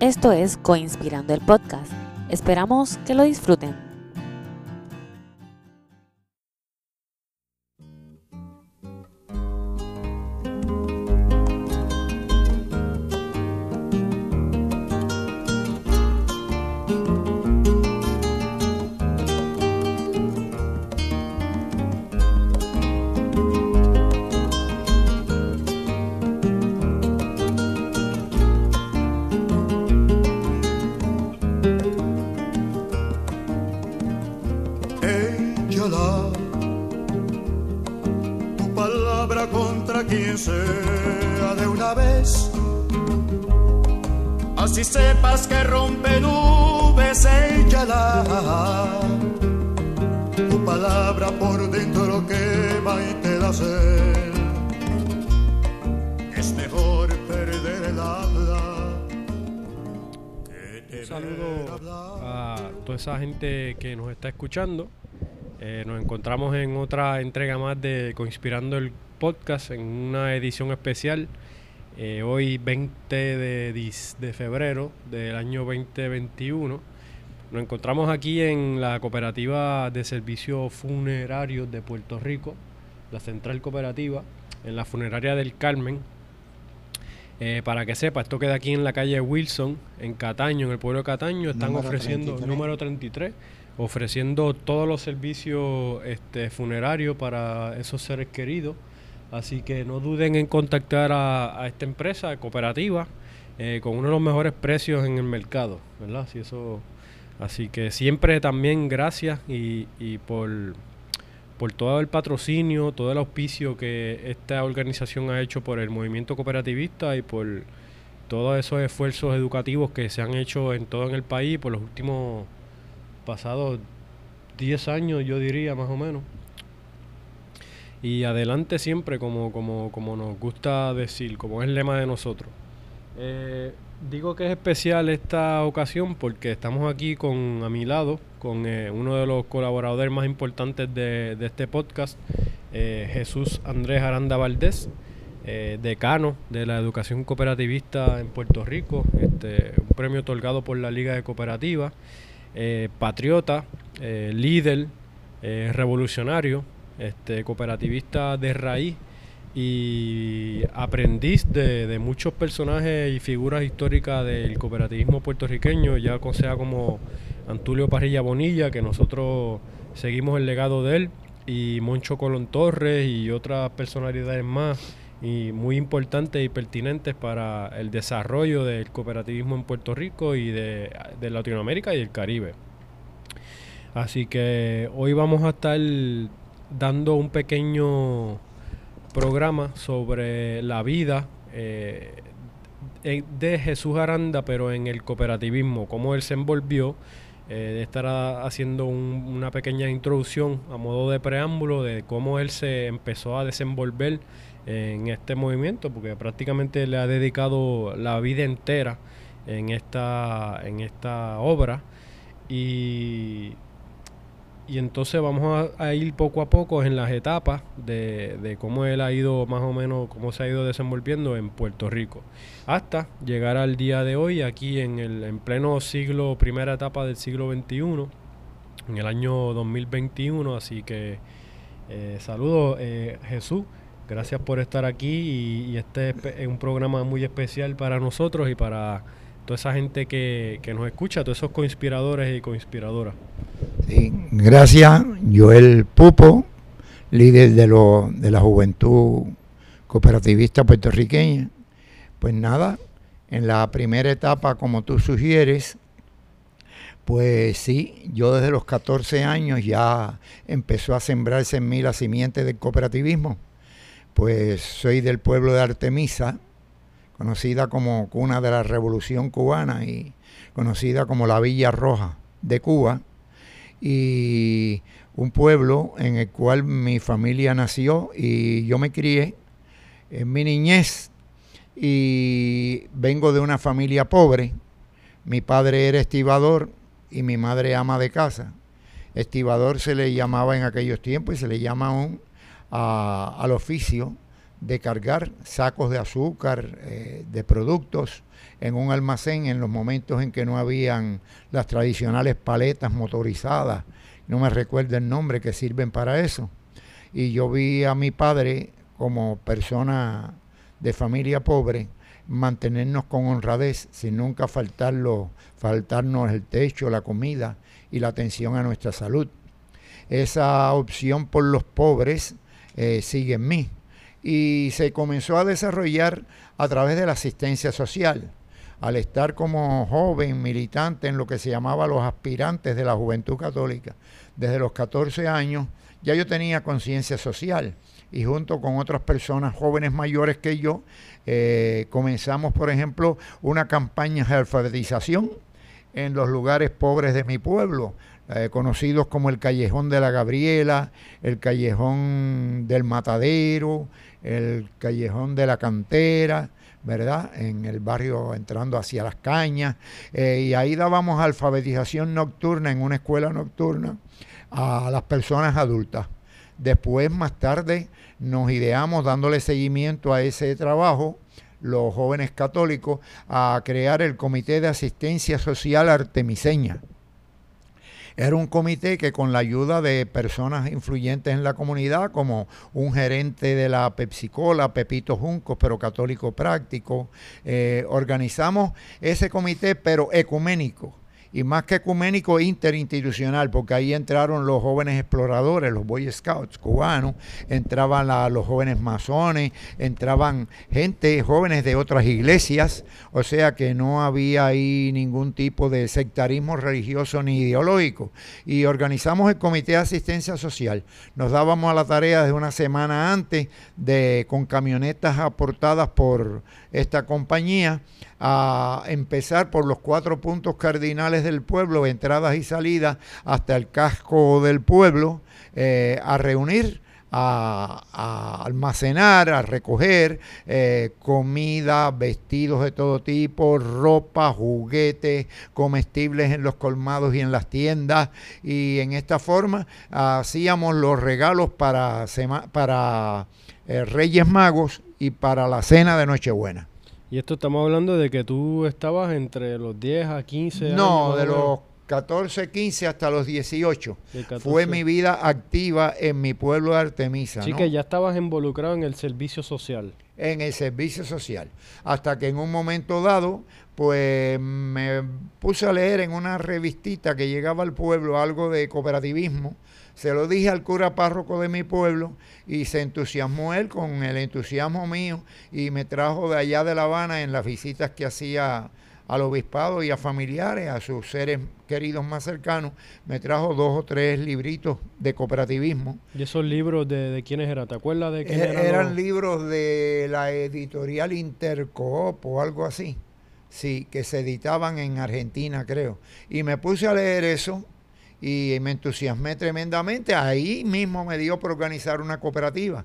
Esto es Coinspirando el Podcast. Esperamos que lo disfruten. Gente que nos está escuchando. Eh, nos encontramos en otra entrega más de Conspirando el Podcast, en una edición especial. Eh, hoy 20 de, de, febrero del año 2021. Nos encontramos aquí en la Cooperativa de Servicios Funerarios de Puerto Rico, la Central Cooperativa, en la Funeraria del Carmen, eh, para que sepa, esto queda aquí en la calle Wilson, en Cataño, en el pueblo de Cataño. Están ofreciendo, número 33, ofreciendo todos los servicios este, funerarios para esos seres queridos. Así que no duden en contactar a, esta empresa cooperativa eh, con uno de los mejores precios en el mercado, ¿verdad? eso, así que siempre también gracias y, y por por todo el patrocinio, todo el auspicio que esta organización ha hecho por el movimiento cooperativista y por todos esos esfuerzos educativos que se han hecho en todo el país por los últimos pasados 10 años, yo diría más o menos. Y adelante siempre, como, como, como nos gusta decir, como es el lema de nosotros. Eh, Digo que es especial esta ocasión porque estamos aquí con a mi lado, con eh, uno de los colaboradores más importantes de, este podcast, eh, Jesús Andrés Aranda Valdés, eh, decano de la educación cooperativista en Puerto Rico, este, un premio otorgado por la Liga de Cooperativas, patriota, líder, revolucionario, este, cooperativista de raíz y aprendiz de, muchos personajes y figuras históricas del cooperativismo puertorriqueño, ya sea como Antulio Parrilla Bonilla, que nosotros seguimos el legado de él, y Moncho Colón Torres y otras personalidades más y muy importantes y pertinentes para el desarrollo del cooperativismo en Puerto Rico y de, de Latinoamérica y el Caribe. Así que hoy vamos a estar dando un pequeño programa sobre la vida eh, de Jesús Aranda, pero en el cooperativismo, cómo él se envolvió. Eh, estará haciendo una pequeña introducción a modo de preámbulo de cómo él se empezó a desenvolver en este movimiento, porque prácticamente le ha dedicado la vida entera en esta, en esta obra. Y y entonces vamos a, ir poco a poco en las etapas de, cómo él ha ido más o menos, cómo se ha ido desenvolviendo en Puerto Rico. Hasta llegar al día de hoy, aquí en el en pleno siglo, primera etapa del siglo XXI, en el año 2021. Así que eh, saludos eh, Jesús, gracias por estar aquí y, y este es un programa muy especial para nosotros y para toda esa gente que, que nos escucha, todos esos conspiradores y conspiradoras. Gracias, Joel Pupo, líder de, lo, de la juventud cooperativista puertorriqueña. Pues nada, en la primera etapa, como tú sugieres, pues sí, yo desde los 14 años ya empezó a sembrarse en mí la simiente del cooperativismo. Pues soy del pueblo de Artemisa, conocida como cuna de la Revolución Cubana y conocida como la Villa Roja de Cuba y un pueblo en el cual mi familia nació y yo me crié en mi niñez y vengo de una familia pobre. Mi padre era estibador y mi madre ama de casa. Estibador se le llamaba en aquellos tiempos y se le llama aún al oficio de cargar sacos de azúcar, eh, de productos en un almacén en los momentos en que no habían las tradicionales paletas motorizadas, no me recuerdo el nombre que sirven para eso. Y yo vi a mi padre como persona de familia pobre mantenernos con honradez sin nunca faltarlo, faltarnos el techo, la comida y la atención a nuestra salud. Esa opción por los pobres eh, sigue en mí y se comenzó a desarrollar a través de la asistencia social. Al estar como joven militante en lo que se llamaba los aspirantes de la Juventud Católica, desde los 14 años ya yo tenía conciencia social y junto con otras personas jóvenes mayores que yo, eh, comenzamos, por ejemplo, una campaña de alfabetización en los lugares pobres de mi pueblo, eh, conocidos como el Callejón de la Gabriela, el Callejón del Matadero, el Callejón de la Cantera, ¿verdad? En el barrio entrando hacia las cañas. Eh, y ahí dábamos alfabetización nocturna en una escuela nocturna a las personas adultas. Después, más tarde, nos ideamos dándole seguimiento a ese trabajo los jóvenes católicos a crear el Comité de Asistencia Social Artemiseña. Era un comité que con la ayuda de personas influyentes en la comunidad, como un gerente de la Pepsicola, Pepito Juncos, pero católico práctico, eh, organizamos ese comité, pero ecuménico y más que ecuménico, interinstitucional, porque ahí entraron los jóvenes exploradores, los Boy Scouts cubanos, entraban los jóvenes masones, entraban gente, jóvenes de otras iglesias, o sea que no había ahí ningún tipo de sectarismo religioso ni ideológico. Y organizamos el Comité de Asistencia Social. Nos dábamos a la tarea de una semana antes de con camionetas aportadas por esta compañía a empezar por los cuatro puntos cardinales del pueblo, entradas y salidas, hasta el casco del pueblo, eh, a reunir a, almacenar, a recoger eh, comida, vestidos de todo tipo, ropa, juguetes, comestibles en los colmados y en las tiendas. Y en esta forma hacíamos los regalos para, eh, Reyes Magos y para la cena de Nochebuena. Y esto estamos hablando de que tú estabas entre los 10 a 15 años. No, de los 14, 15 hasta los 18. Fue mi vida activa en mi pueblo de Artemisa. Sí, que ya estabas involucrado en el servicio social. En el servicio social. Hasta que en un momento dado, pues me puse a leer en una revistita que llegaba al pueblo algo de cooperativismo se lo dije al cura párroco de mi pueblo y se entusiasmó él con el entusiasmo mío y me trajo de allá de La Habana en las visitas que hacía al obispado y a familiares, a sus seres queridos más cercanos, me trajo dos o tres libritos de cooperativismo. ¿Y esos libros de, de quiénes eran? ¿Te acuerdas de quiénes eran? Eran libros de la editorial Intercoop o algo así, sí, que se editaban en Argentina, creo. Y me puse a leer eso y me entusiasmé tremendamente. Ahí mismo me dio por organizar una cooperativa.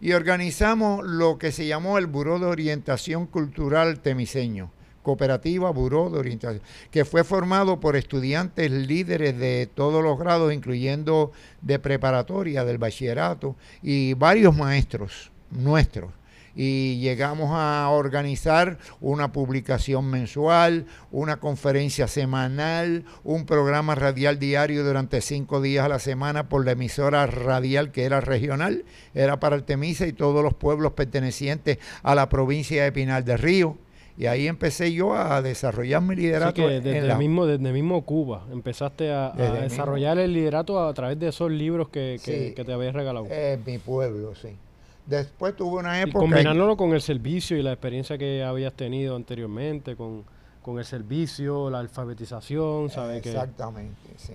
Y organizamos lo que se llamó el Buró de Orientación Cultural Temiseño, Cooperativa Buró de Orientación, que fue formado por estudiantes líderes de todos los grados, incluyendo de preparatoria, del bachillerato, y varios maestros nuestros y llegamos a organizar una publicación mensual, una conferencia semanal, un programa radial diario durante cinco días a la semana por la emisora radial que era regional, era para Artemisa y todos los pueblos pertenecientes a la provincia de Pinal del Río. Y ahí empecé yo a desarrollar mi liderato. desde, el mismo, desde mismo Cuba empezaste a, desarrollar el liderato a través de esos libros que, que, te habías regalado. En mi pueblo, sí. Después tuve una época... Y combinándolo con el servicio y la experiencia que habías tenido anteriormente, con, el servicio, la alfabetización, ¿sabes? Exactamente, sí.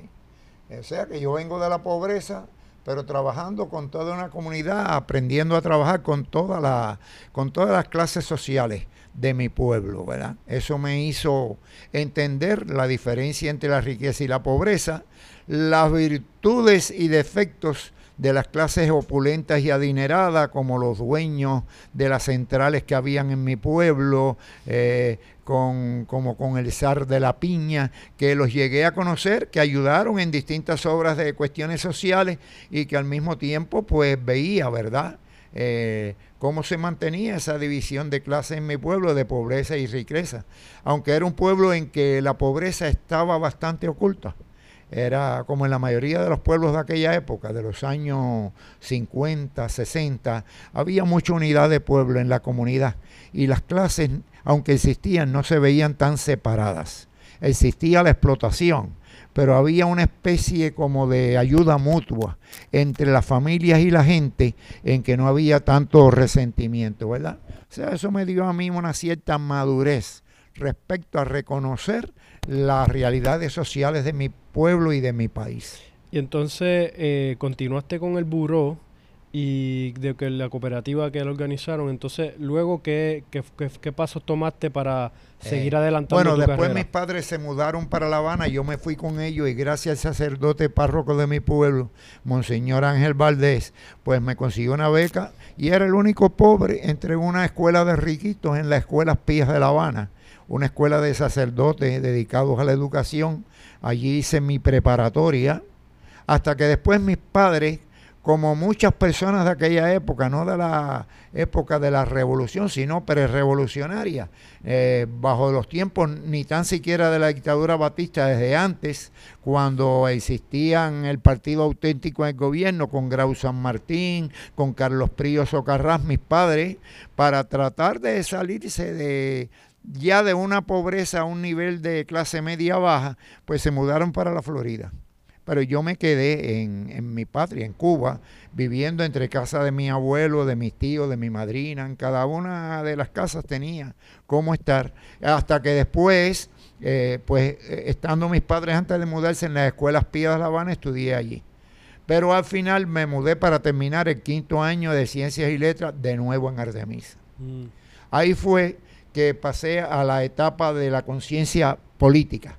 O sea que yo vengo de la pobreza, pero trabajando con toda una comunidad, aprendiendo a trabajar con, toda la, con todas las clases sociales de mi pueblo, ¿verdad? Eso me hizo entender la diferencia entre la riqueza y la pobreza, las virtudes y defectos de las clases opulentas y adineradas, como los dueños de las centrales que habían en mi pueblo, eh, con, como con el zar de la piña, que los llegué a conocer, que ayudaron en distintas obras de cuestiones sociales y que al mismo tiempo pues veía, ¿verdad? Eh, cómo se mantenía esa división de clases en mi pueblo de pobreza y riqueza, aunque era un pueblo en que la pobreza estaba bastante oculta. Era como en la mayoría de los pueblos de aquella época, de los años 50, 60, había mucha unidad de pueblo en la comunidad y las clases, aunque existían, no se veían tan separadas. Existía la explotación, pero había una especie como de ayuda mutua entre las familias y la gente en que no había tanto resentimiento, ¿verdad? O sea, eso me dio a mí una cierta madurez respecto a reconocer las realidades sociales de mi pueblo y de mi país. Y entonces eh, continuaste con el buró y de que la cooperativa que lo organizaron. Entonces, luego, ¿qué, qué, qué, pasos tomaste para seguir Eh, adelantando Bueno, tu después carrera? mis padres se mudaron para La Habana, yo me fui con ellos y gracias al sacerdote párroco de mi pueblo, Monseñor Ángel Valdés, pues me consiguió una beca y era el único pobre entre una escuela de riquitos en las escuelas pías de La Habana, una escuela de sacerdotes dedicados a la educación. Allí hice mi preparatoria, hasta que después mis padres como muchas personas de aquella época, no de la época de la revolución, sino pre-revolucionaria, eh, bajo los tiempos ni tan siquiera de la dictadura batista, desde antes, cuando existían el Partido Auténtico en el gobierno, con Grau San Martín, con Carlos Prío Socarrás, mis padres, para tratar de salirse de ya de una pobreza a un nivel de clase media baja, pues se mudaron para la Florida pero yo me quedé en, en, mi patria, en Cuba, viviendo entre casa de mi abuelo, de mis tíos, de mi madrina. En cada una de las casas tenía cómo estar. Hasta que después, eh, pues estando mis padres antes de mudarse en las escuelas Pías de La Habana, estudié allí. Pero al final me mudé para terminar el quinto año de Ciencias y Letras de nuevo en Artemisa. Mm. Ahí fue que pasé a la etapa de la conciencia política.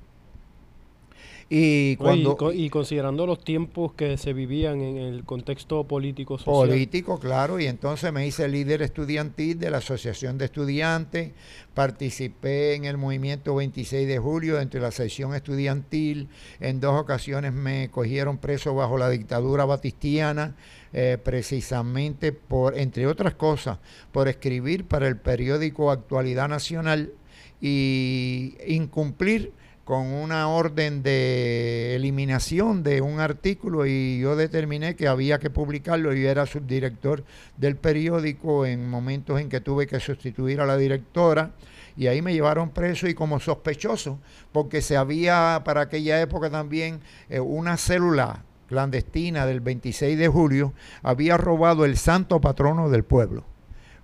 Y, cuando, y, y, considerando los tiempos que se vivían en el contexto político social. Político, claro, y entonces me hice líder estudiantil de la Asociación de Estudiantes, participé en el movimiento 26 de julio entre la sección estudiantil, en dos ocasiones me cogieron preso bajo la dictadura batistiana, eh, precisamente por, entre otras cosas, por escribir para el periódico Actualidad Nacional y incumplir con una orden de eliminación de un artículo y yo determiné que había que publicarlo. Yo era subdirector del periódico en momentos en que tuve que sustituir a la directora y ahí me llevaron preso y como sospechoso, porque se había para aquella época también eh, una célula clandestina del 26 de julio, había robado el santo patrono del pueblo,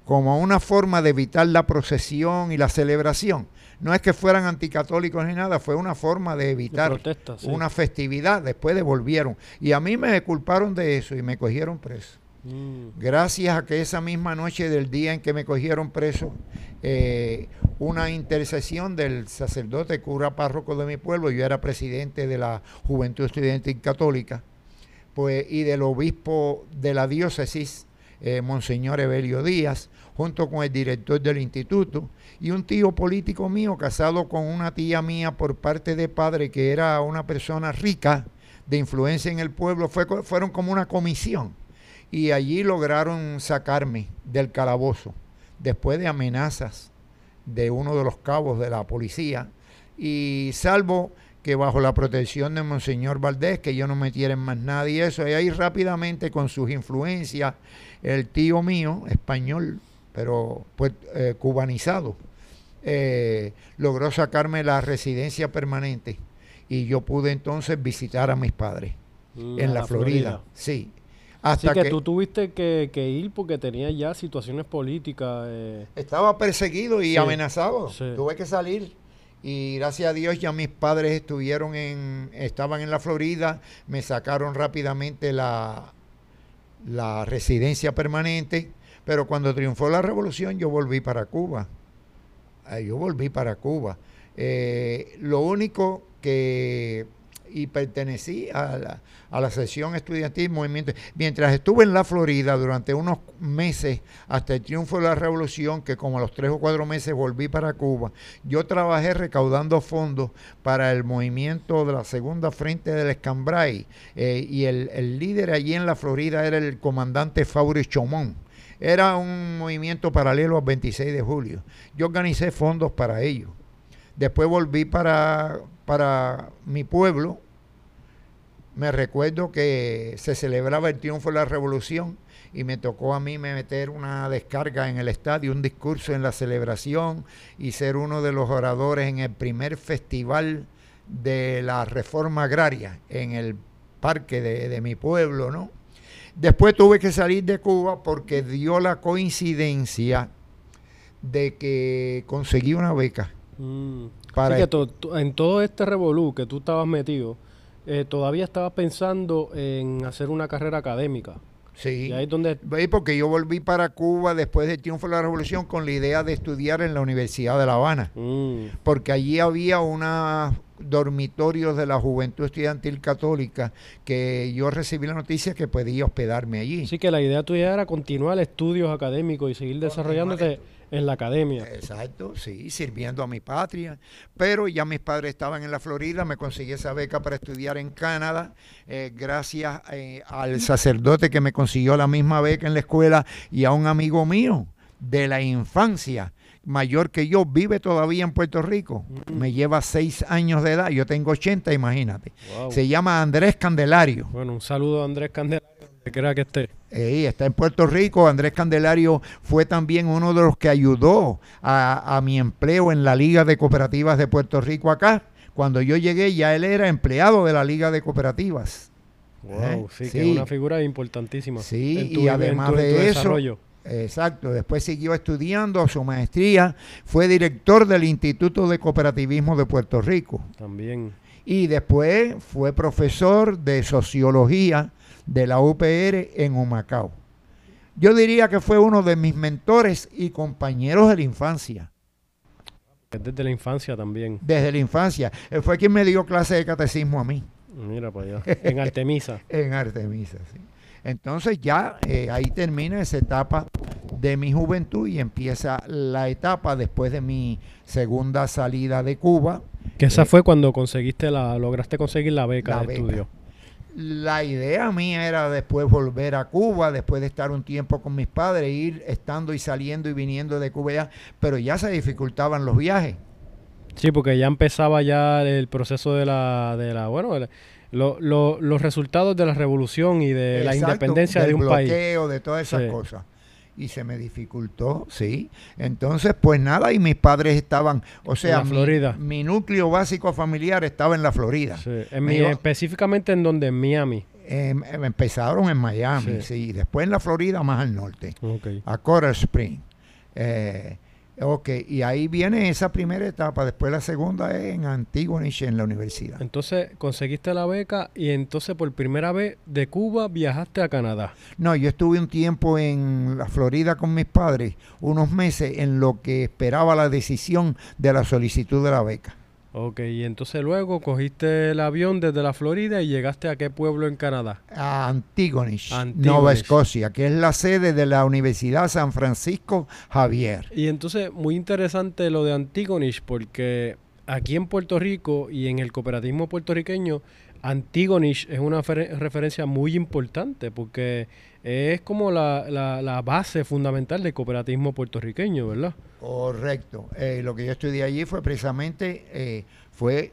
como una forma de evitar la procesión y la celebración no es que fueran anticatólicos ni nada, fue una forma de evitar de protesta, sí. una festividad. Después devolvieron. Y a mí me culparon de eso y me cogieron preso. Mm. Gracias a que esa misma noche del día en que me cogieron preso, eh, una intercesión del sacerdote cura párroco de mi pueblo, yo era presidente de la Juventud Estudiantil Católica, pues, y del obispo de la diócesis, eh, Monseñor Evelio Díaz, junto con el director del instituto y un tío político mío casado con una tía mía por parte de padre que era una persona rica de influencia en el pueblo, fue, fueron como una comisión. Y allí lograron sacarme del calabozo después de amenazas de uno de los cabos de la policía. Y salvo que bajo la protección de Monseñor Valdés, que yo no metiera en más nadie y eso, y ahí rápidamente con sus influencias, el tío mío, español, pero pues eh, cubanizado, eh, logró sacarme la residencia permanente y yo pude entonces visitar a mis padres Mm, en la, Florida. Sí. Hasta Así que, que tú tuviste que, que ir porque tenías ya situaciones políticas. eh, estaba perseguido y Sí, amenazado. sí. Tuve que salir. Y gracias a Dios ya mis padres estuvieron en, estaban en la Florida, me sacaron rápidamente la, la residencia permanente, pero cuando triunfó la revolución yo volví para Cuba. Ah, Yo volví para Cuba. Eh, lo único que y pertenecí a la, a la sesión estudiantil movimiento. Mientras estuve en la Florida durante unos meses hasta el triunfo de la revolución, que como a los tres o cuatro meses volví para Cuba, yo trabajé recaudando fondos para el movimiento de la segunda frente del Escambray eh, y el, el líder allí en la Florida era el comandante Fauri Chomón Era un movimiento paralelo al 26 de julio. Yo organicé fondos para ello. Después volví para, para mi pueblo. Me recuerdo que se celebraba el triunfo de la revolución y me tocó a mí meter una descarga en el estadio, un discurso en la celebración y ser uno de los oradores en el primer festival de la reforma agraria en el parque de, mi pueblo, ¿no? Después tuve que salir de Cuba porque dio la coincidencia de que conseguí una beca. Mm. Para que en todo este revolú que tú estabas metido, eh, todavía estabas pensando en hacer una carrera académica. Sí. ¿Y ahí donde... Porque yo volví para Cuba después del triunfo de la revolución con la idea de estudiar en la Universidad de La Habana. Mm. Porque allí había una dormitorios de la Juventud Estudiantil Católica que yo recibí la noticia que podía hospedarme allí. Sí, que la idea tuya era continuar estudios académicos y seguir desarrollándote en la academia. Exacto, sí, sirviendo a mi patria. Pero ya mis padres estaban en la Florida, me conseguí esa beca para estudiar en Canadá, eh, gracias eh, al sacerdote que me consiguió la misma beca en la escuela y a un amigo mío de la infancia mayor que yo, vive todavía en Puerto Rico. Me lleva seis años de edad. Yo tengo 80, imagínate. Se llama Andrés Candelario. Bueno, un saludo a Andrés Candelario, que crea que esté. Está en Puerto Rico. Andrés Candelario fue también uno de los que ayudó a, mi empleo en la Liga de Cooperativas de Puerto Rico acá. Cuando yo llegué, ya él era empleado de la Liga de Cooperativas. Wow, ¿Eh? sí, que es una figura importantísima. Sí, y además de eso, Exacto, después siguió estudiando su maestría, fue director del Instituto de Cooperativismo de Puerto Rico. También. Y después fue profesor de sociología de la UPR en Humacao. Yo diría que fue uno de mis mentores y compañeros de la infancia. Desde la infancia también. Desde la infancia. Él fue quien me dio clase de catecismo a mí. Mira para allá. En Artemisa. en Artemisa, sí. Entonces ya eh, ahí termina esa etapa de mi juventud y empieza la etapa después de mi segunda salida de Cuba. Que esa eh, fue cuando conseguiste la, lograste conseguir la beca de estudio. La idea mía era después volver a Cuba, después de estar un tiempo con mis padres, ir estando y saliendo y viniendo de Cuba ya, pero ya se dificultaban los viajes. Sí, porque ya empezaba ya el proceso de la, de la bueno, los resultados de la revolución y de la independencia de un bloqueo, de todas esas cosas. Y se me dificultó, sí. Entonces, pues nada, y mis padres estaban, o sea, Florida. Mi, núcleo básico familiar estaba en la Florida. En específicamente en donde, en Miami. Em, em, empezaron en Miami, sí. Después en la Florida, más al norte, a Coral Spring. Eh, Ok, y ahí viene esa primera etapa. Después la segunda es en Antigonish, en la universidad. Entonces conseguiste la beca y entonces por primera vez de Cuba viajaste a Canadá. No, yo estuve un tiempo en la Florida con mis padres, unos meses en lo que esperaba la decisión de la solicitud de la beca. Ok, y entonces luego cogiste el avión desde la Florida y llegaste a qué pueblo en Canadá? A Antigonish, Nueva Escocia, que es la sede de la Universidad San Francisco Javier. Y entonces, muy interesante lo de Antigonish, porque aquí en Puerto Rico y en el cooperativismo puertorriqueño, Antigonish es una referencia muy importante porque es como la, la, base fundamental del cooperativismo puertorriqueño, ¿verdad? Correcto. Eh, lo que yo estudié allí fue precisamente eh, fue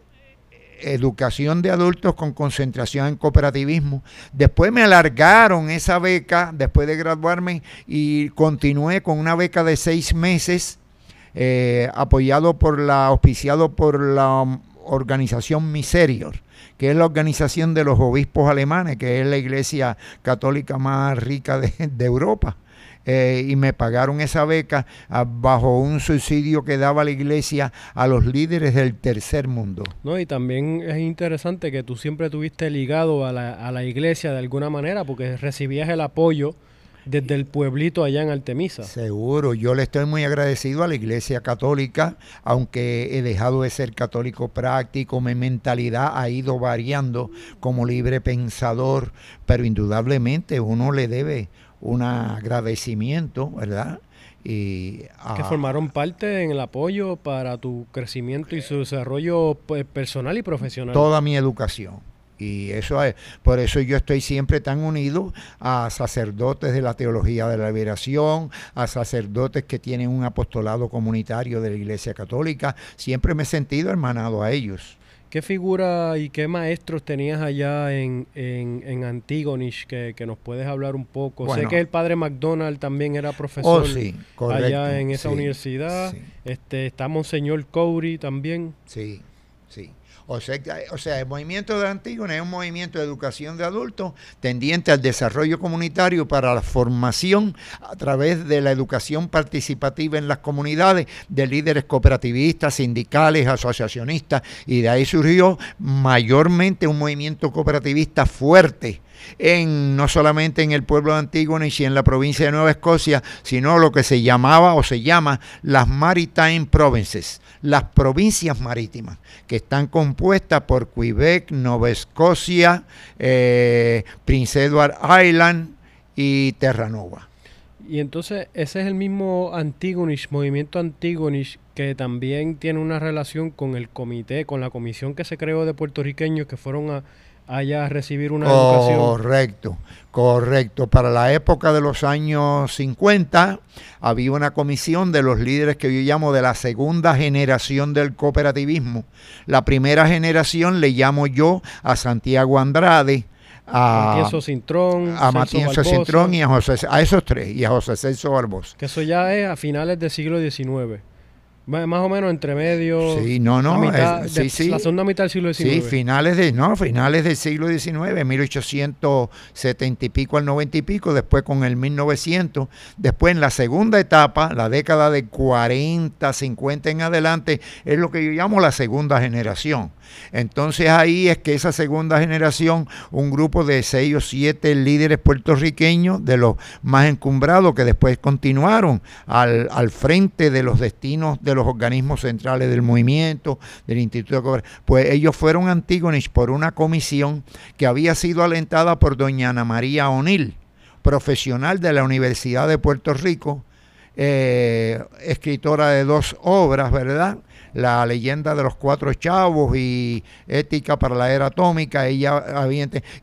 educación de adultos con concentración en cooperativismo. Después me alargaron esa beca después de graduarme y continué con una beca de seis meses eh, apoyado por la, auspiciado por la organización Miserior que es la organización de los obispos alemanes, que es la iglesia católica más rica de, Europa. Eh, y me pagaron esa beca ah, bajo un subsidio que daba la iglesia a los líderes del tercer mundo. No, y también es interesante que tú siempre tuviste ligado a la, a la iglesia de alguna manera, porque recibías el apoyo desde el pueblito allá en Artemisa. Seguro, yo le estoy muy agradecido a la Iglesia Católica, aunque he dejado de ser católico práctico, mi mentalidad ha ido variando como libre pensador, pero indudablemente uno le debe un agradecimiento, ¿verdad? Y que formaron parte en el apoyo para tu crecimiento y su desarrollo pues, personal y profesional. Toda mi educación Y eso es, por eso yo estoy siempre tan unido a sacerdotes de la teología de la liberación, a sacerdotes que tienen un apostolado comunitario de la Iglesia Católica. Siempre me he sentido hermanado a ellos. ¿Qué figura y qué maestros tenías allá en, en, en Antigonish que, nos puedes hablar un poco? sé que el padre McDonald también era profesor oh, allá en esa universidad. Este, está Monseñor Cowry también. Sí, sí. O sea, o sea, el movimiento de Antígona es un movimiento de educación de adultos tendiente al desarrollo comunitario para la formación a través de la educación participativa en las comunidades de líderes cooperativistas, sindicales, asociacionistas, y de ahí surgió mayormente un movimiento cooperativista fuerte en no solamente en el pueblo de Antígona y en la provincia de Nueva Escocia, sino lo que se llamaba o se llama las Maritime Provinces, las provincias marítimas, que están compuestas por Quebec, Nueva Escocia, eh, Prince Edward Island y Terranova. Y entonces ese es el mismo Antigonish, movimiento Antigonish, que también tiene una relación con el comité, con la comisión que se creó de puertorriqueños que fueron a allá recibir una educación. Correcto, correcto. Para la época de los años 50 había una comisión de los líderes que yo llamo de la segunda generación del cooperativismo. La primera generación le llamo yo a Santiago Andrade, a Matías Cintrón, a Matías Cintrón y a José, a esos tres y a José Celso Barbosa. Que eso ya es a finales del siglo XIX. Más o menos entre medio. Sí, no, no. La, segunda mitad del siglo XIX. Sí, finales, de, no, finales del siglo XIX, 1870 y pico al 90 y pico, después con el 1900. Después en la segunda etapa, la década de 40, 50 en adelante, es lo que yo llamo la segunda generación. Entonces ahí es que esa segunda generación, un grupo de seis o siete líderes puertorriqueños, de los más encumbrados, que después continuaron al, al frente de los destinos de los organismos centrales del movimiento, del Instituto de Cooperación, pues ellos fueron Antígonis por una comisión que había sido alentada por doña Ana María O'Neill, profesional de la Universidad de Puerto Rico, eh, escritora de dos obras, ¿verdad? La leyenda de los cuatro chavos y Ética para la era atómica, ella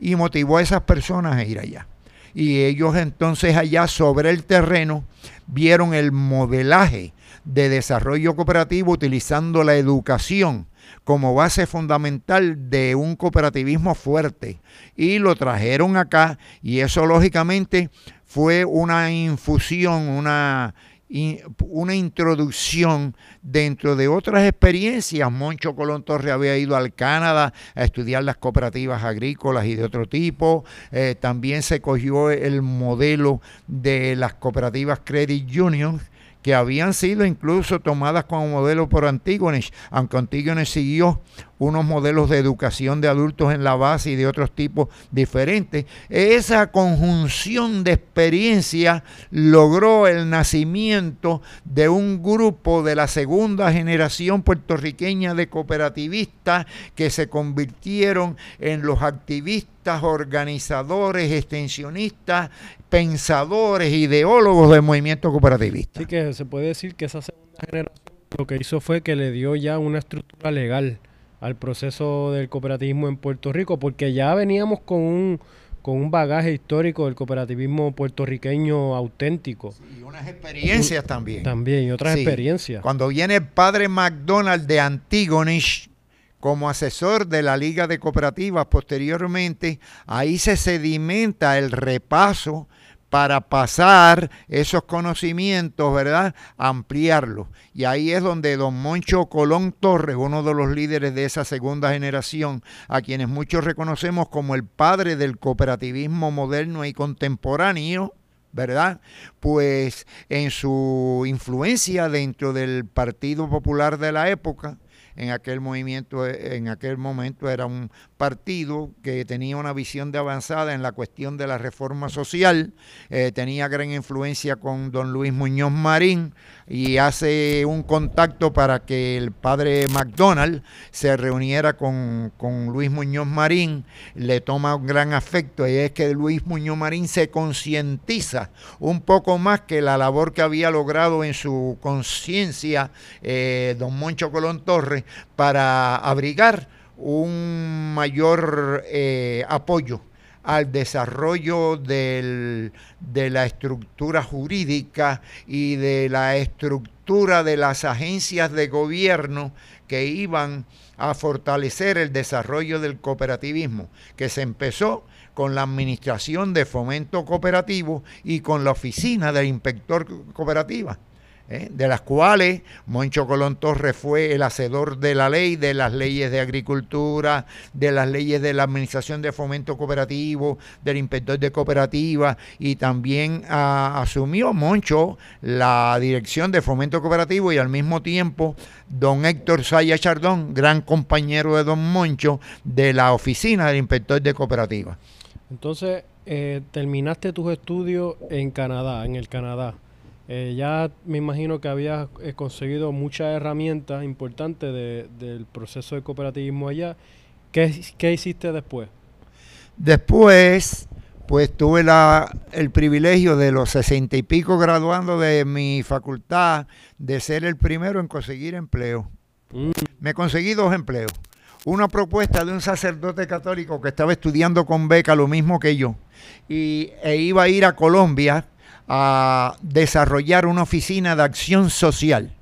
y motivó a esas personas a ir allá. Y ellos entonces allá sobre el terreno vieron el modelaje de desarrollo cooperativo utilizando la educación como base fundamental de un cooperativismo fuerte. Y lo trajeron acá y eso lógicamente fue una infusión, una, una introducción dentro de otras experiencias. Moncho Colón Torre había ido al Canadá a estudiar las cooperativas agrícolas y de otro tipo. Eh, también se cogió el modelo de las cooperativas Credit Union que habían sido incluso tomadas como modelo por Antígones, aunque Antígones siguió unos modelos de educación de adultos en la base y de otros tipos diferentes. Esa conjunción de experiencias logró el nacimiento de un grupo de la segunda generación puertorriqueña de cooperativistas que se convirtieron en los activistas, organizadores, extensionistas, pensadores, ideólogos del movimiento cooperativista. Así que se puede decir que esa segunda generación lo que hizo fue que le dio ya una estructura legal al proceso del cooperativismo en Puerto Rico, porque ya veníamos con un, con un bagaje histórico del cooperativismo puertorriqueño auténtico. y unas experiencias también. También, y otras experiencias. Cuando viene el padre McDonald de Antigonish como asesor de la Liga de Cooperativas posteriormente, ahí se sedimenta el repaso para pasar esos conocimientos, ¿verdad? Ampliarlos. Y ahí es donde don Moncho Colón Torres, uno de los líderes de esa segunda generación, a quienes muchos reconocemos como el padre del cooperativismo moderno y contemporáneo, ¿verdad? Pues en su influencia dentro del Partido Popular de la época, en aquel movimiento, en aquel momento era un partido que tenía una visión de avanzada en la cuestión de la reforma social, eh, tenía gran influencia con don Luis Muñoz Marín y hace un contacto para que el padre McDonald se reuniera con, con Luis Muñoz Marín, le toma un gran afecto y es que Luis Muñoz Marín se concientiza un poco más que la labor que había logrado en su conciencia eh, don Moncho Colón Torres para abrigar un mayor eh, apoyo al desarrollo de la estructura jurídica y de la estructura de las agencias de gobierno que iban a fortalecer el desarrollo del cooperativismo, que se empezó con la Administración de Fomento Cooperativo y con la Oficina del Inspector Cooperativa. ¿Eh? de las cuales Moncho Colón Torres fue el hacedor de la ley, de las leyes de agricultura, de las leyes de la Administración de Fomento Cooperativo, del inspector de cooperativa y también ah, asumió Moncho la dirección de Fomento Cooperativo y al mismo tiempo don Héctor Saya Chardón, gran compañero de don Moncho, de la oficina del inspector de cooperativa. Entonces, eh, terminaste tus estudios en Canadá, en el Canadá. Eh, ya me imagino que habías eh, conseguido muchas herramientas importantes del proceso de cooperativismo allá. ¿Qué, ¿Qué, hiciste después? Después, pues tuve la, el privilegio de los sesenta y pico graduando de mi facultad de ser el primero en conseguir empleo. Mm. Me conseguí dos empleos. Una propuesta de un sacerdote católico que estaba estudiando con beca lo mismo que yo y, e iba a ir a Colombia a desarrollar una oficina de acción social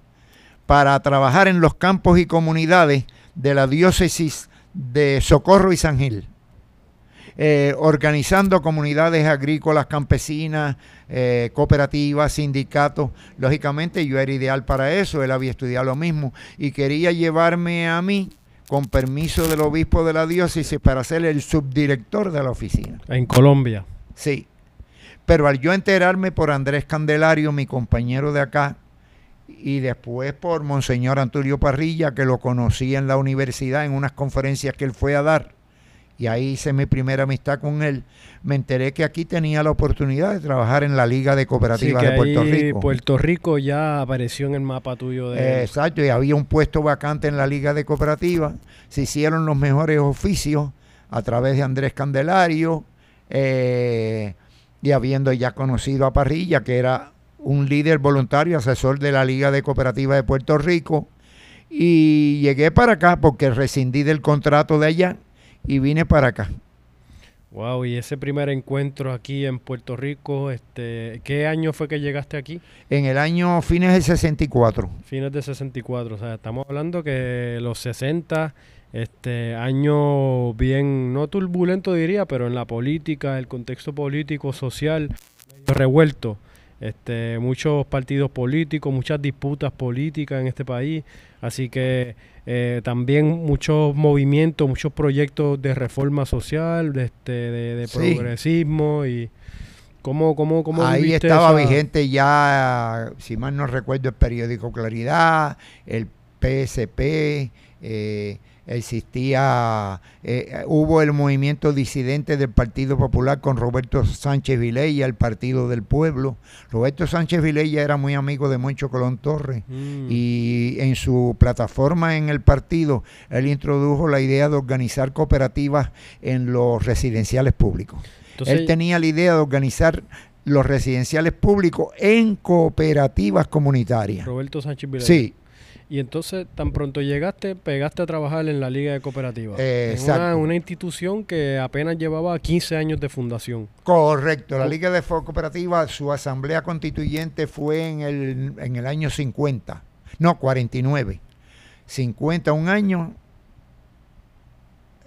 para trabajar en los campos y comunidades de la diócesis de Socorro y San Gil. Eh, organizando comunidades agrícolas, campesinas, eh, cooperativas, sindicatos. Lógicamente yo era ideal para eso, él había estudiado lo mismo y quería llevarme a mí con permiso del obispo de la diócesis para ser el subdirector de la oficina. En Colombia. Sí. Pero al yo enterarme por Andrés Candelario, mi compañero de acá, y después por Monseñor Antonio Parrilla, que lo conocí en la universidad en unas conferencias que él fue a dar, y ahí hice mi primera amistad con él, me enteré que aquí tenía la oportunidad de trabajar en la Liga de Cooperativas de Puerto Rico. Puerto Rico ya apareció en el mapa tuyo de... exacto, y había un puesto vacante en la Liga de Cooperativas, se hicieron los mejores oficios a través de Andrés Candelario, eh, y habiendo ya conocido a Parrilla, que era un líder voluntario, asesor de la Liga de Cooperativas de Puerto Rico, y llegué para acá porque rescindí del contrato de allá y vine para acá. Wow, y ese primer encuentro aquí en Puerto Rico, este, ¿qué año fue que llegaste aquí? En el año fines del 64. Fines del 64, o sea, estamos hablando que los 60 este año bien, no turbulento diría, pero en la política, el contexto político, social, revuelto. Este, muchos partidos políticos, muchas disputas políticas en este país, así que eh, también muchos movimientos, muchos proyectos de reforma social, de, este, de, progresismo y cómo, cómo, cómo ahí estaba vigente ya, si mal no recuerdo, el periódico Claridad, el PSP, eh, existía, eh, hubo el movimiento disidente del Partido Popular con Roberto Sánchez Vilella, el Partido del Pueblo. Roberto Sánchez Vilella era muy amigo de Moncho Colón Torres mm. y en su plataforma en el partido él introdujo la idea de organizar cooperativas en los residenciales públicos. él tenía la idea de organizar los residenciales públicos en cooperativas comunitarias. Roberto Sánchez Vilella. Sí, y entonces, tan pronto llegaste, pegaste a trabajar en la Liga de Cooperativas. Exacto. Una, institución que apenas llevaba 15 años de fundación. Correcto. La Liga de Cooperativas, su asamblea constituyente fue en el, en el año 50. No, 49. 50, un año.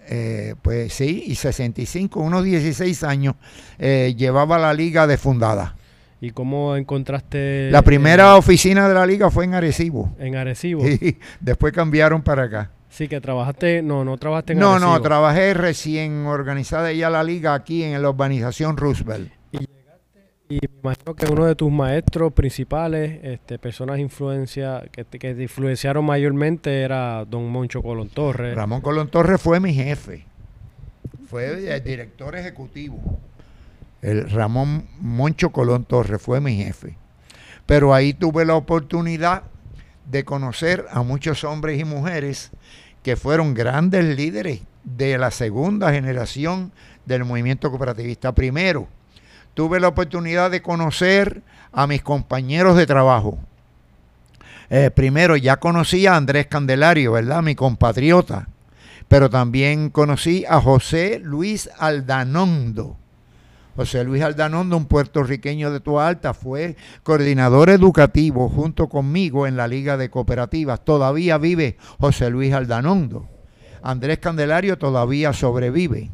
Eh, pues sí, y 65, unos 16 años eh, llevaba la liga de fundada. ¿Y cómo encontraste? La primera oficina de la liga fue en Arecibo. En Arecibo. Y después cambiaron para acá. Sí, que trabajaste, no, no trabajaste en no, Arecibo. No, no, trabajé recién organizada ya la liga aquí en la urbanización Roosevelt. Y llegaste, y me imagino que uno de tus maestros principales, este, personas influencia, que, que te influenciaron mayormente era don Moncho Colón Torres. Ramón Colón Torres fue mi jefe. Fue el director ejecutivo el Ramón Moncho Colón Torres fue mi jefe. Pero ahí tuve la oportunidad de conocer a muchos hombres y mujeres que fueron grandes líderes de la segunda generación del movimiento cooperativista. Primero, tuve la oportunidad de conocer a mis compañeros de trabajo. Eh, primero, ya conocí a Andrés Candelario, ¿verdad? Mi compatriota. pero también conocí a José Luis Aldanondo. José Luis Aldanondo, un puertorriqueño de Tua Alta, fue coordinador educativo junto conmigo en la Liga de Cooperativas. Todavía vive José Luis Aldanondo. Andrés Candelario todavía sobrevive.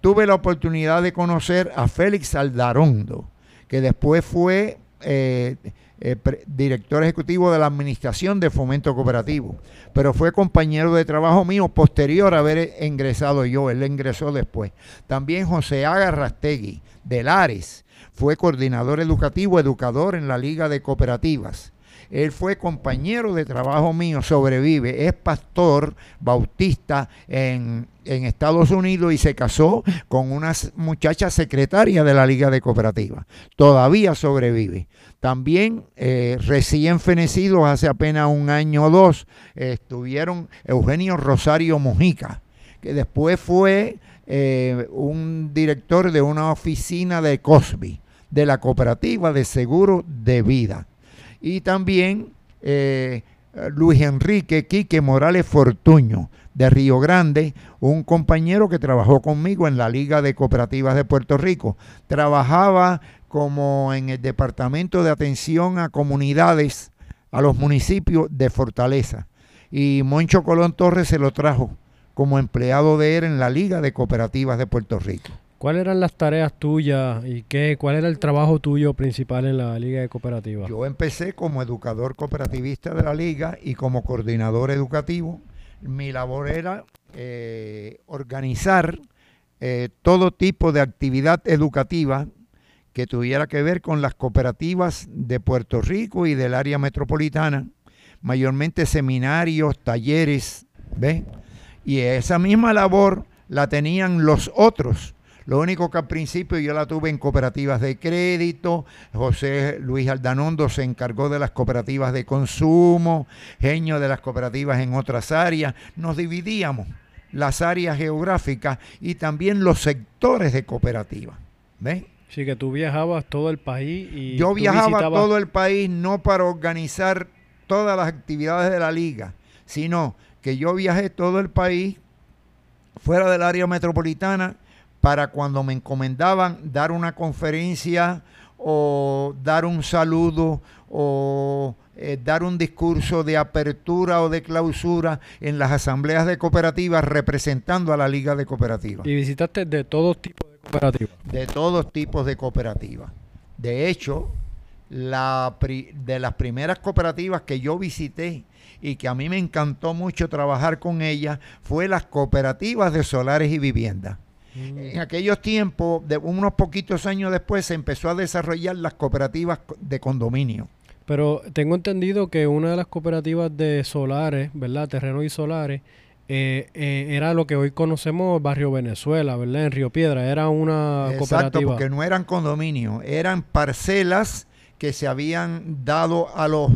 Tuve la oportunidad de conocer a Félix Aldarondo, que después fue eh, eh, director ejecutivo de la Administración de Fomento Cooperativo, pero fue compañero de trabajo mío posterior a haber ingresado yo, él ingresó después. También José Agarrastegui, de Lares, fue coordinador educativo, educador en la Liga de Cooperativas. Él fue compañero de trabajo mío, sobrevive, es pastor bautista en, Estados Unidos y se casó con una muchacha secretaria de la Liga de Cooperativas. Todavía sobrevive. También eh, recién fenecidos hace apenas un año o dos estuvieron Eugenio Rosario Mujica, que después fue eh, un director de una oficina de Cosby, de la cooperativa de seguro de vida y también eh, Luis Enrique Quique Morales Fortuño de Río Grande, un compañero que trabajó conmigo en la Liga de Cooperativas de Puerto Rico. Trabajaba como en el Departamento de Atención a Comunidades, a los municipios de Fortaleza. Y Moncho Colón Torres se lo trajo como empleado de él en la Liga de Cooperativas de Puerto Rico. ¿Cuáles eran las tareas tuyas y qué, cuál era el trabajo tuyo principal en la Liga de Cooperativas? Yo empecé como educador cooperativista de la Liga y como coordinador educativo. Mi labor era eh, organizar eh, todo tipo de actividad educativa que tuviera que ver con las cooperativas de Puerto Rico y del área metropolitana, mayormente seminarios, talleres, ¿ves? Y esa misma labor la tenían los otros lo único que al principio yo la tuve en cooperativas de crédito, José Luis Aldanondo se encargó de las cooperativas de consumo, Genio de las cooperativas en otras áreas. Nos dividíamos las áreas geográficas y también los sectores de cooperativas. ¿Ves? Sí, que tú viajabas todo el país y... Yo viajaba todo el país no para organizar todas las actividades de la liga, sino que yo viajé todo el país fuera del área metropolitana para cuando me encomendaban dar una conferencia o dar un saludo o eh, dar un discurso de apertura o de clausura en las asambleas de cooperativas representando a la Liga de Cooperativas. ¿Y visitaste de todos tipos de cooperativas? De todos tipos de cooperativas. De hecho, la, de las primeras cooperativas que yo visité y que a mí me encantó mucho trabajar con ellas fue las cooperativas de solares y viviendas Mm. En aquellos tiempos, de unos poquitos años después, se empezó a desarrollar las cooperativas de condominio. Pero tengo entendido que una de las cooperativas de solares, ¿verdad? Terrenos y solares, eh, eh, era lo que hoy conocemos Barrio Venezuela, ¿verdad? En Río Piedra, era una Exacto, cooperativa. porque no eran condominios, eran parcelas que se habían dado a los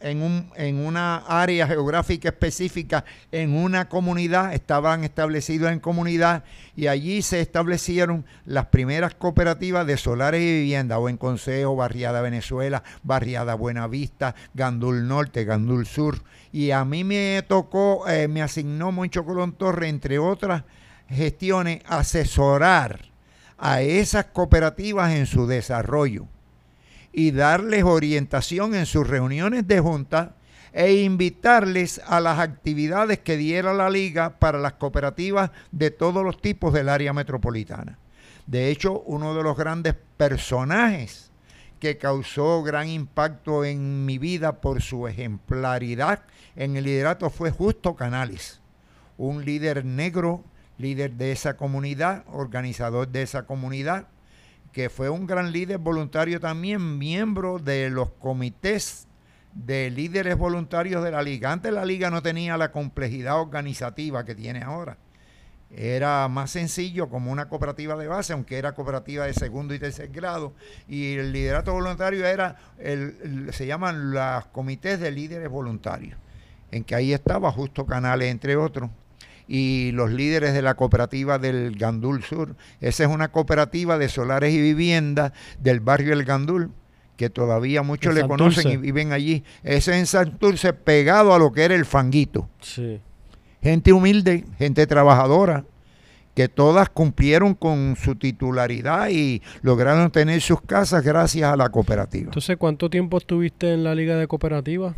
en, un, en una área geográfica específica, en una comunidad, estaban establecidos en comunidad y allí se establecieron las primeras cooperativas de solares y vivienda, o en Consejo, Barriada Venezuela, Barriada Buenavista, Gandul Norte, Gandul Sur. Y a mí me tocó, eh, me asignó Moncho Colón Torre, entre otras gestiones, asesorar a esas cooperativas en su desarrollo y darles orientación en sus reuniones de junta e invitarles a las actividades que diera la liga para las cooperativas de todos los tipos del área metropolitana. De hecho, uno de los grandes personajes que causó gran impacto en mi vida por su ejemplaridad en el liderato fue Justo Canales, un líder negro, líder de esa comunidad, organizador de esa comunidad, que fue un gran líder voluntario también, miembro de los comités de líderes voluntarios de la liga. Antes la liga no tenía la complejidad organizativa que tiene ahora. Era más sencillo como una cooperativa de base, aunque era cooperativa de segundo y tercer grado. Y el liderato voluntario era, el, se llaman los comités de líderes voluntarios, en que ahí estaba Justo Canales, entre otros y los líderes de la cooperativa del Gandul Sur. Esa es una cooperativa de solares y viviendas del barrio El Gandul que todavía muchos le conocen y viven allí. Ese es en Santurce, pegado a lo que era el fanguito. Sí. gente humilde, gente trabajadora, que todas cumplieron con su titularidad y lograron tener sus casas gracias a la cooperativa. Entonces, ¿cuánto tiempo estuviste en la Liga de Cooperativas?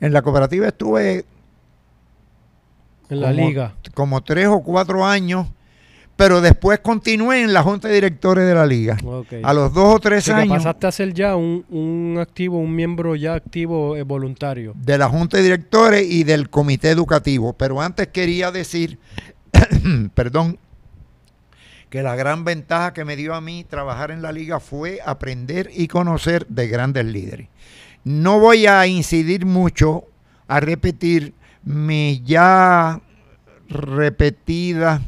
En la cooperativa estuve en la como, liga. como tres o cuatro años, pero después continué en la junta de directores de la liga. Okay. A los dos o tres O sea, que años pasaste a ser ya un, un activo, un miembro ya activo eh, voluntario. de la junta de directores y del comité educativo. Pero antes quería decir, perdón, que la gran ventaja que me dio a mí trabajar en la liga fue aprender y conocer de grandes líderes. No voy a incidir mucho a repetir mis ya repetidas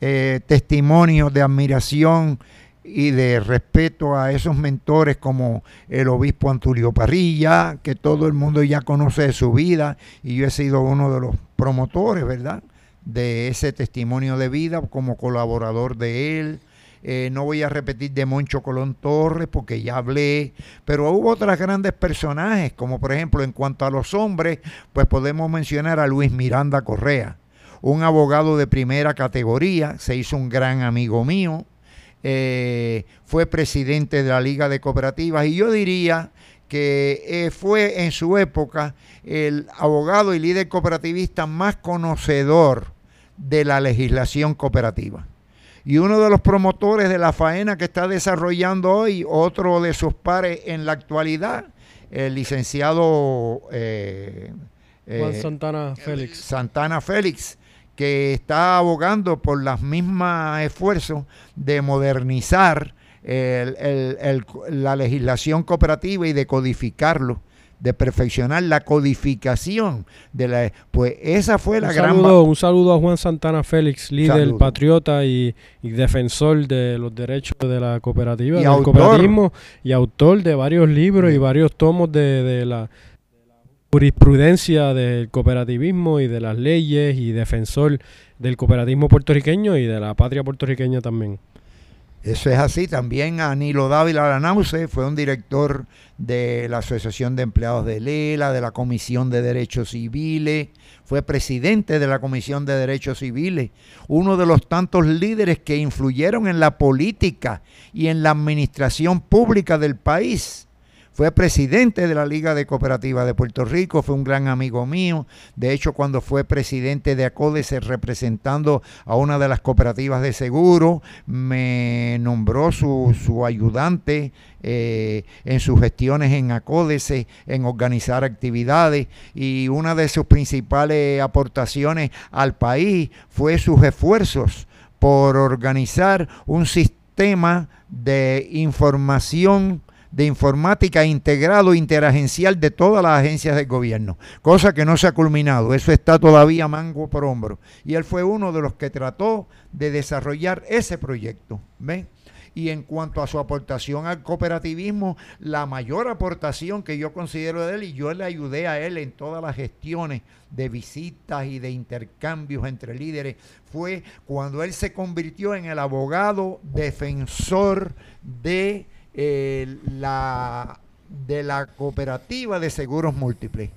eh, testimonios de admiración y de respeto a esos mentores como el obispo Antulio Parrilla, que todo el mundo ya conoce de su vida y yo he sido uno de los promotores, ¿verdad? De ese testimonio de vida como colaborador de él. Eh, no voy a repetir de Moncho Colón Torres porque ya hablé, pero hubo otras grandes personajes, como por ejemplo en cuanto a los hombres, pues podemos mencionar a Luis Miranda Correa, un abogado de primera categoría, se hizo un gran amigo mío, eh, fue presidente de la Liga de Cooperativas y yo diría que eh, fue en su época el abogado y líder cooperativista más conocedor de la legislación cooperativa. Y uno de los promotores de la faena que está desarrollando hoy, otro de sus pares en la actualidad, el licenciado eh, Juan eh, Santana Félix. Santana Félix, que está abogando por los mismos esfuerzos de modernizar el- el- el- la legislación cooperativa y de codificarlo, de perfeccionar la codificación de la pues esa fue la gran un saludo a Juan Santana Félix, líder, Saludo. patriota y, y defensor de los derechos de la cooperativa, Y del autor. cooperativismo y autor de varios libros y varios tomos de, de la jurisprudencia del cooperativismo y de las leyes y defensor del cooperativismo puertorriqueño y de la patria puertorriqueña también. Eso es así. También Anilo Dávila Lanause fue un director de la Asociación de Empleados de Lela, de la Comisión de Derechos Civiles, fue presidente de la Comisión de Derechos Civiles, uno de los tantos líderes que influyeron en la política y en la administración pública del país. Fue presidente de la Liga de Cooperativas de Puerto Rico, fue un gran amigo mío. De hecho, cuando fue presidente de ACODESE representando a una de las cooperativas de seguro, me nombró su, ayudante eh, en sus gestiones en ACODESE, en organizar actividades y una de sus principales aportaciones al país fue sus esfuerzos por organizar un sistema de información de informática integrado interagencial de todas las agencias del gobierno, cosa que no se ha culminado, eso está todavía mango por hombro. Y él fue uno de los que trató de desarrollar ese proyecto. ¿ven? Y en cuanto a su aportación al cooperativismo, la mayor aportación que yo considero de él, y yo le ayudé a él en todas las gestiones de visitas y de intercambios entre líderes, fue cuando él se convirtió en el abogado defensor de eh, la, de la cooperativa de seguros múltiples.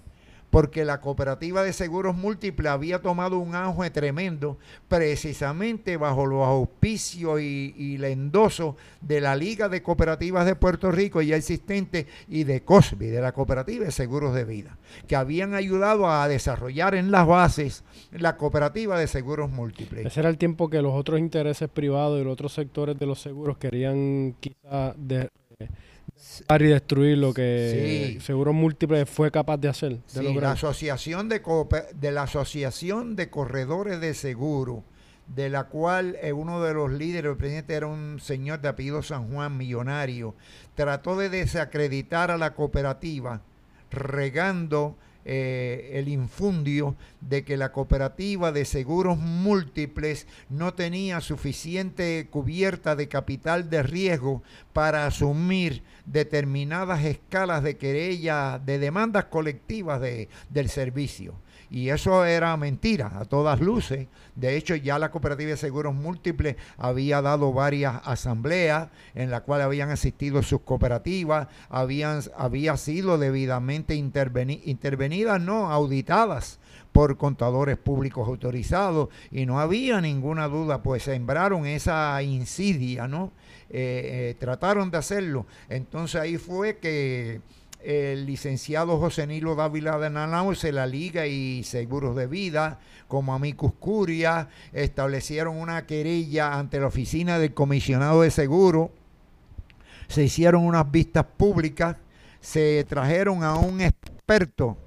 Porque la cooperativa de seguros múltiples había tomado un auge tremendo precisamente bajo los auspicios y, y endoso de la Liga de Cooperativas de Puerto Rico ya existente y de COSBI, de la Cooperativa de Seguros de Vida, que habían ayudado a desarrollar en las bases la cooperativa de seguros múltiples. Ese era el tiempo que los otros intereses privados y los otros sectores de los seguros querían quizá de, y destruir lo que Sí. Seguros Múltiples fue capaz de hacer. De Sí, la asociación de, de la asociación de corredores de seguro, de la cual eh, uno de los líderes, el presidente era un señor de apellido San Juan, millonario, trató de desacreditar a la cooperativa, regando eh, el infundio de que la cooperativa de seguros múltiples no tenía suficiente cubierta de capital de riesgo para asumir determinadas escalas de querella, de demandas colectivas de- del servicio. Y eso era mentira, a todas luces. De hecho, ya la Cooperativa de Seguros Múltiples había dado varias asambleas en las cuales habían asistido sus cooperativas, habían, había sido debidamente intervenidas, no, auditadas por contadores públicos autorizados y no había ninguna duda, pues sembraron esa insidia, ¿no? Eh, eh, trataron de hacerlo. Entonces ahí fue que el licenciado José Nilo Dávila de Nanao, se la Liga y Seguros de Vida, como Amicus Curia, establecieron una querella ante la oficina del comisionado de seguro, se hicieron unas vistas públicas, se trajeron a un experto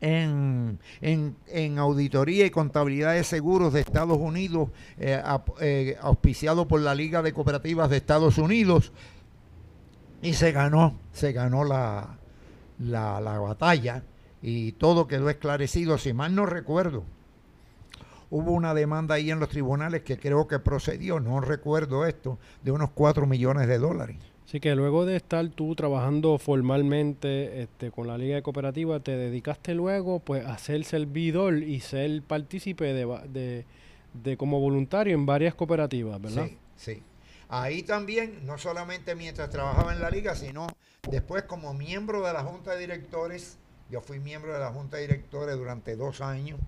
en, en, auditoría y contabilidad de seguros de Estados Unidos, eh, eh, auspiciado por la Liga de Cooperativas de Estados Unidos, y se ganó, se ganó la, la, batalla y todo quedó esclarecido. Si mal no recuerdo, hubo una demanda ahí en los tribunales que creo que procedió, no recuerdo esto, de unos 4 millones de dólares. Así que luego de estar tú trabajando formalmente este, con la Liga de Cooperativas, te dedicaste luego pues a ser servidor y ser partícipe de, de, de como voluntario en varias cooperativas, ¿verdad? Sí, sí. Ahí también, no solamente mientras trabajaba en la liga, sino después como miembro de la Junta de Directores, yo fui miembro de la Junta de Directores durante dos años,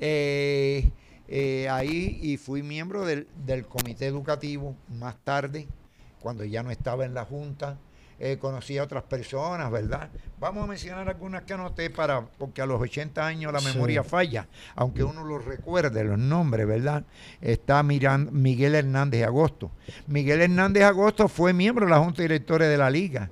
eh, eh, ahí y fui miembro del, del comité educativo más tarde, cuando ya no estaba en la Junta. Eh, conocí a otras personas, ¿verdad? Vamos a mencionar algunas que anoté para, porque a los 80 años la memoria falla, aunque uno los recuerde, los nombres, ¿verdad? Está Miguel Hernández Agosto. Miguel Hernández Agosto fue miembro de la Junta de Directores de la Liga.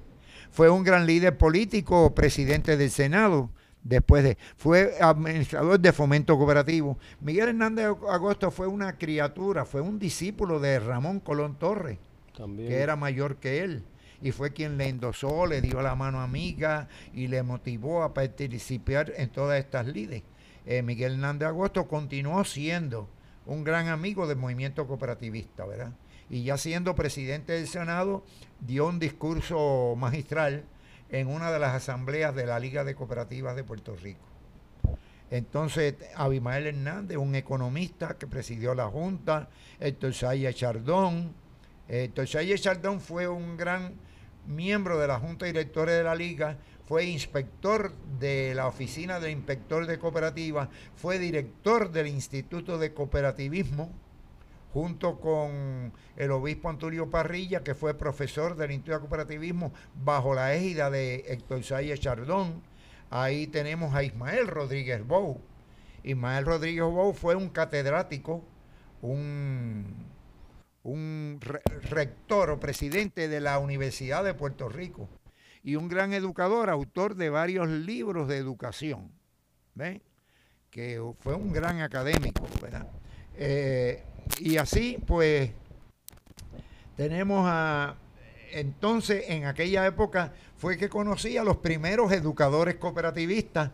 Fue un gran líder político, presidente del Senado, después de, fue administrador de fomento cooperativo. Miguel Hernández Agosto fue una criatura, fue un discípulo de Ramón Colón Torres, que era mayor que él y fue quien le endosó, le dio la mano amiga y le motivó a participar en todas estas lides. Eh, Miguel Hernández Agosto continuó siendo un gran amigo del movimiento cooperativista, ¿verdad? Y ya siendo presidente del Senado, dio un discurso magistral en una de las asambleas de la Liga de Cooperativas de Puerto Rico. Entonces, Abimael Hernández, un economista que presidió la Junta, Héctor Saya Chardón. Héctor Saya Chardón fue un gran miembro de la Junta Directora de la Liga, fue inspector de la Oficina del Inspector de Cooperativas, fue director del Instituto de Cooperativismo, junto con el obispo Antonio Parrilla, que fue profesor del Instituto de Cooperativismo bajo la égida de Héctor Sayas Chardón. Ahí tenemos a Ismael Rodríguez Bou. Ismael Rodríguez Bou fue un catedrático, un un rector o presidente de la Universidad de Puerto Rico y un gran educador, autor de varios libros de educación, que fue un gran académico, ¿verdad? Eh, y así, pues, tenemos a, entonces, en aquella época fue que conocí a los primeros educadores cooperativistas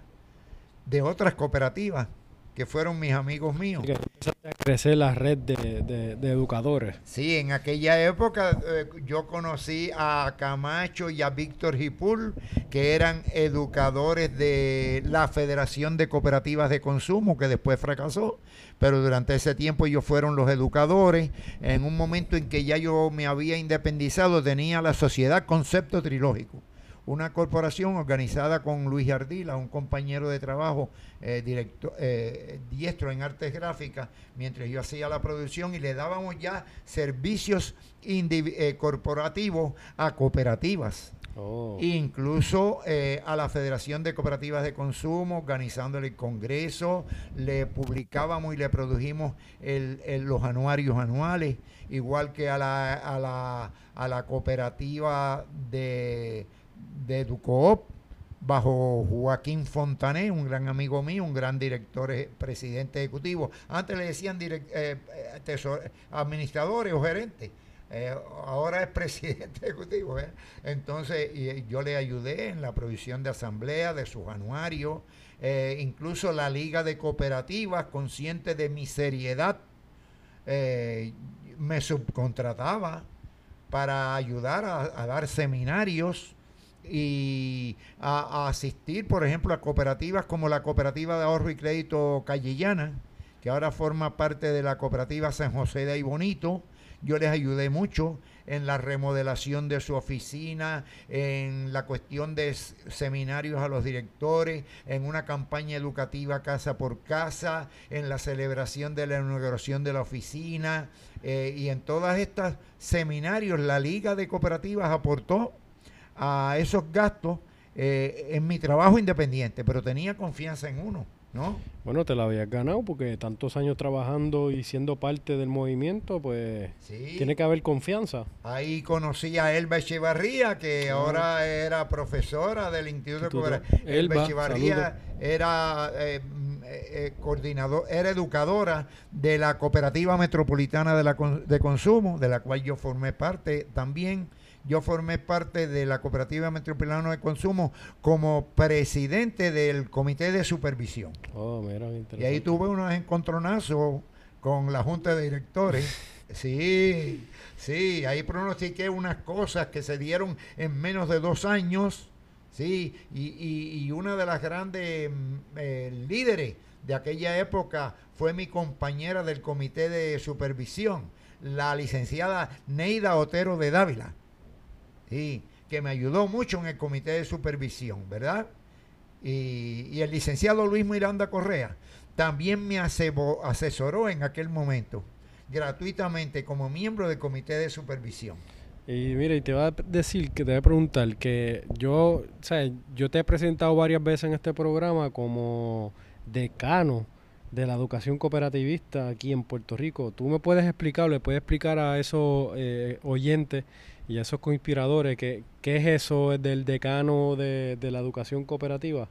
de otras cooperativas que fueron mis amigos míos. Que a crecer la red de, educadores. Sí, en aquella época eh, yo conocí a Camacho y a Víctor Gipul, que eran educadores de la Federación de Cooperativas de Consumo, que después fracasó, pero durante ese tiempo ellos fueron los educadores. En un momento en que ya yo me había independizado, tenía la sociedad Concepto Trilógico una corporación organizada con Luis Ardila, un compañero de trabajo eh, eh, diestro en artes gráficas, mientras yo hacía la producción y le dábamos ya servicios eh, corporativos a cooperativas. Oh. Incluso a la Federación de Cooperativas de Consumo, organizándole el Congreso, le publicábamos y le produjimos los anuarios anuales, igual que a la, a la, a la cooperativa de de Ducoop bajo Joaquín Fontané, un gran amigo mío, un gran director, eh, presidente ejecutivo. Antes le decían direct, eh, eh, administradores o gerentes. ahora es presidente ejecutivo. Entonces, yo le ayudé en la provisión de asamblea, de sus anuarios, incluso la Liga de Cooperativas, consciente de mi seriedad, me subcontrataba para ayudar a dar seminarios y a, asistir, por ejemplo, a cooperativas como la Cooperativa de Ahorro y Crédito Callellana, que ahora forma parte de la Cooperativa San José de Bonito. Yo les ayudé mucho en la remodelación de su oficina, en la cuestión de seminarios a los directores, en una campaña educativa casa por casa, en la celebración de la inauguración de la oficina eh, y en todas estas seminarios la Liga de Cooperativas aportó a esos gastos eh, en mi trabajo independiente, pero tenía confianza en uno, ¿no? Bueno, te la habías ganado porque tantos años trabajando y siendo parte del movimiento, pues Sí. tiene que haber confianza. Ahí conocí a Elba Echevarría, que ahora era profesora del Instituto de. Elba Elba, Echevarría era eh, mm, eh, eh, coordinador, era educadora de la Cooperativa Metropolitana de, la de Consumo, de la cual yo formé parte también. Yo formé parte de la Cooperativa Metropolitana de Consumo como presidente del Comité de Supervisión. Oh, mira, Y ahí tuve unos encontronazos con la Junta de Directores. Sí, sí, ahí pronostiqué unas cosas que se dieron en menos de dos años. Sí, y, y- y una de las grandes mm, eh, líderes de aquella época fue mi compañera del Comité de Supervisión, la licenciada Neida Otero de Dávila. Sí, que me ayudó mucho en el Comité de Supervisión, ¿verdad? y, y el licenciado Luis Miranda Correa también me asesoró en aquel momento gratuitamente como miembro del comité de supervisión. Y mira, y te voy a decir que te voy a preguntar que yo, o sea, yo te he presentado varias veces en este programa como decano de la educación cooperativista aquí en Puerto Rico. ¿Tú me puedes explicar, le puedes explicar a esos eh, oyentes y esos conspiradores que, qué es eso del decano de, de la educación cooperativa?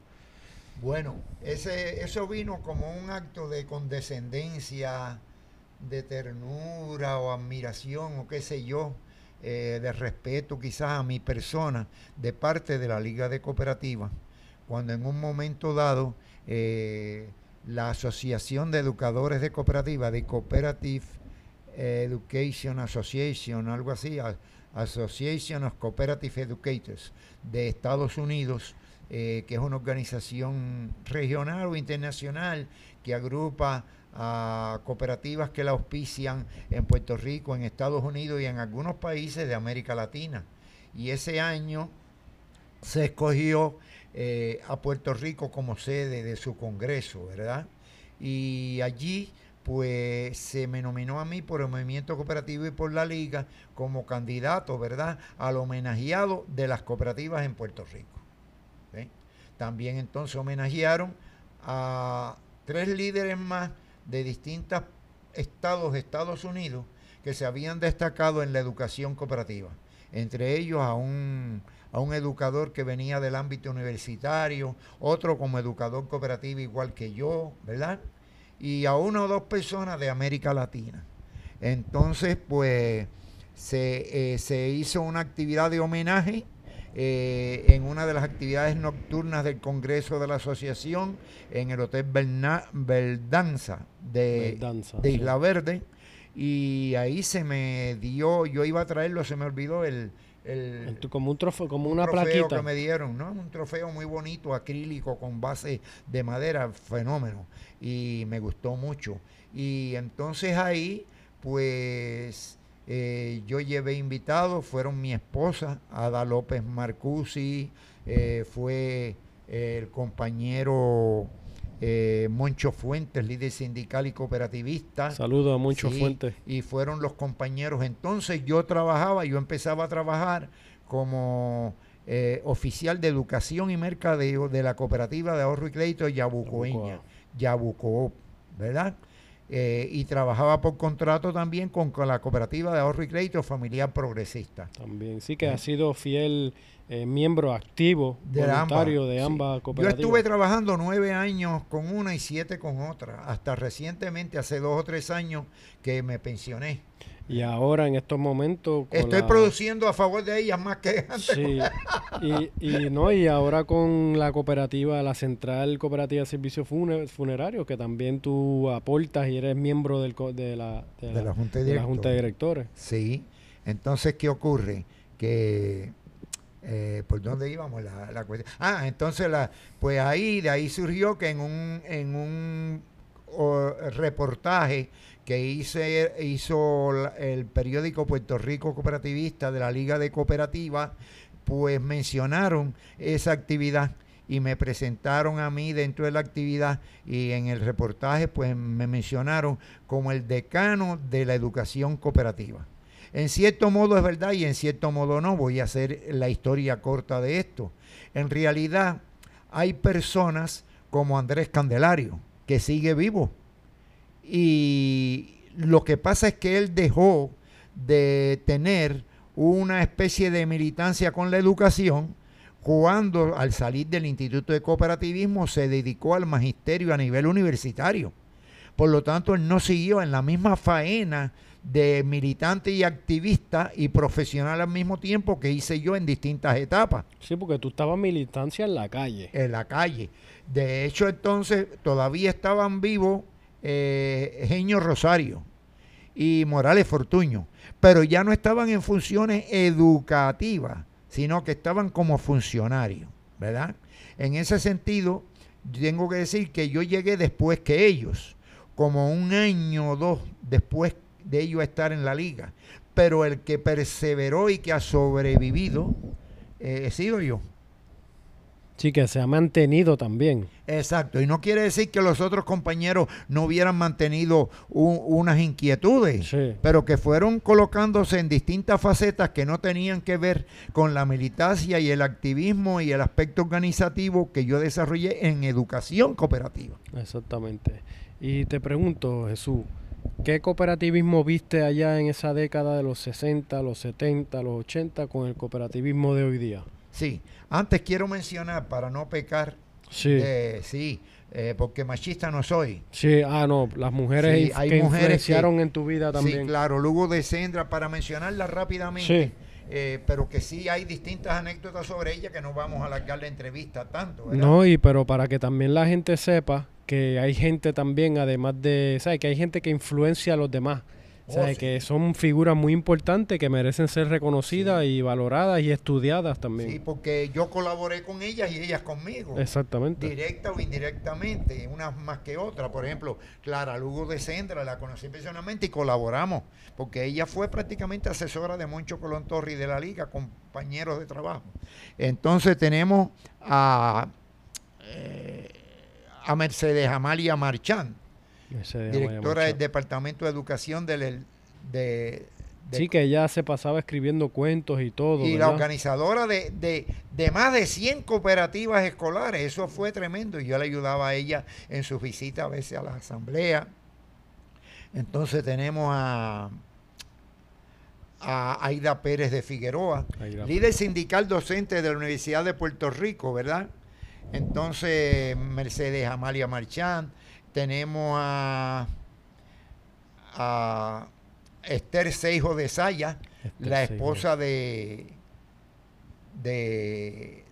Bueno, ese, eso vino como un acto de condescendencia, de ternura o admiración o qué sé yo, eh, de respeto quizás a mi persona de parte de la Liga de Cooperativas, cuando en un momento dado eh, la Asociación de Educadores de Cooperativas, de Cooperative Education Association, algo así, Association of Cooperative Educators de Estados Unidos, eh, que es una organización regional o internacional que agrupa a cooperativas que la auspician en Puerto Rico, en Estados Unidos y en algunos países de América Latina. Y ese año se escogió eh, a Puerto Rico como sede de su congreso, ¿verdad? Y allí pues se me nominó a mí por el movimiento cooperativo y por la liga como candidato, ¿verdad?, al homenajeado de las cooperativas en Puerto Rico. También entonces homenajearon a tres líderes más de distintos estados de Estados Unidos que se habían destacado en la educación cooperativa. Entre ellos a un, a un educador que venía del ámbito universitario, otro como educador cooperativo igual que yo, ¿verdad? Y a una o dos personas de América Latina. Entonces, pues se, eh, se hizo una actividad de homenaje eh, en una de las actividades nocturnas del Congreso de la Asociación en el Hotel Berna- Verdanza de, Verdanza, de sí. Isla Verde. Y ahí se me dio, yo iba a traerlo, se me olvidó el, el, Como un trofeo, como un una trofeo plaquita. que me dieron, ¿no? Un trofeo muy bonito, acrílico, con base de madera, fenómeno. Y me gustó mucho. Y entonces ahí, pues, eh, yo llevé invitados, fueron mi esposa, Ada López Marcusi, eh, fue el compañero eh, Moncho Fuentes, líder sindical y cooperativista. Saludos a Sí, fuentes. Y fueron los compañeros. Entonces yo trabajaba, yo empezaba a trabajar como eh, oficial de educación y mercadeo de la cooperativa de ahorro y crédito Yabucoeña, Yabucoop, ¿verdad? Eh, y trabajaba por contrato también con, con la cooperativa de ahorro y crédito familiar progresista. También, sí que ha sido fiel eh, miembro activo, De voluntario ambas, de sí. ambas Yo cooperativas. estuve trabajando nueve años con una y siete con otra, hasta recientemente, hace dos o tres años, que me pensioné. Y ahora en estos momentos... Estoy la- produciendo a favor de ellas más que antes. Sí, y, y, no, y ahora con la cooperativa, la Central Cooperativa de Servicios Fune- Funerarios, que también tú aportas y eres miembro del, de, la, de, De la Junta de de la Junta de Directores. Directores. Sí. Entonces, ¿qué ocurre? Que eh, ¿Por dónde íbamos la, la cuestión? Ah, entonces, la, pues ahí, de ahí surgió que en un, en un o, reportaje que hice, hizo el periódico Puerto Rico Cooperativista de la Liga de Cooperativas, pues mencionaron esa actividad y me presentaron a mí dentro de la actividad y en el reportaje pues me mencionaron como el decano de la educación cooperativa. En cierto modo es verdad y en cierto modo no. Voy a hacer la historia corta de esto. En realidad hay personas como Andrés Candelario, que sigue vivo. Y lo que pasa es que él dejó de tener una especie de militancia con la educación cuando al salir del Instituto de Cooperativismo se dedicó al magisterio a nivel universitario. Por lo tanto, él no siguió en la misma faena de militante y activista y profesional al mismo tiempo que hice yo en distintas etapas Sí, porque tú estabas militancia en la calle. en la calle. De hecho, entonces todavía estaban vivos eh, Genio Rosario y Morales Fortuño, pero ya no estaban en funciones educativas, sino que estaban como funcionarios, ¿verdad? En ese sentido, tengo que decir que yo llegué después que ellos, como un año o dos después de ellos estar en la liga, pero el que perseveró y que ha sobrevivido eh, he sido yo. Sí, que se ha mantenido también. Exacto, y no quiere decir que los otros compañeros no hubieran mantenido un- unas inquietudes, Sí. pero que fueron colocándose en distintas facetas que no tenían que ver con la militancia y el activismo y el aspecto organizativo que yo desarrollé en educación cooperativa. Exactamente. Y te pregunto, Jesús, ¿qué cooperativismo viste allá en esa década de los 60, los 70, los 80 con el cooperativismo de hoy día? Sí, antes quiero mencionar, para no pecar, Sí. de- sí, eh, porque machista no soy. Sí, ah, no, las mujeres Sí, hay que mujeres influenciaron en tu vida también. Sí, claro, Lugo de Sendra, para mencionarla rápidamente, Sí. eh, pero que sí hay distintas anécdotas sobre ella que no vamos a alargar la entrevista tanto, ¿verdad? No, y pero para que también la gente sepa que hay gente también, además de, ¿sabes? Que hay gente que influencia a los demás. Oh, ¿sabes? sí. Que son figuras muy importantes que merecen ser reconocidas y valoradas y estudiadas también. Sí, porque yo colaboré con ellas y ellas conmigo. Exactamente. Directa o indirectamente, unas más que otras. Por ejemplo, Clara Lugo de Sendra la conocí personalmente y colaboramos, porque ella fue prácticamente asesora de Moncho Colón Torri de la Liga, compañeros de trabajo. Entonces tenemos a, eh, a Mercedes Amalia Marchán, Ese directora del. Departamento de Educación del, de, de- Sí, que ella se pasaba escribiendo cuentos y todo. y la organizadora de, de, de más de 100 cooperativas escolares. Eso fue tremendo. y Yo le ayudaba a ella en sus visitas a veces a la asamblea. Entonces tenemos a, a Aida Pérez de Figueroa, Aida líder sindical docente de la Universidad de Puerto Rico, ¿verdad? Entonces Mercedes Amalia Marchán, tenemos a, a Esther Seijo de Saya, Esther la Seijo. esposa de, de,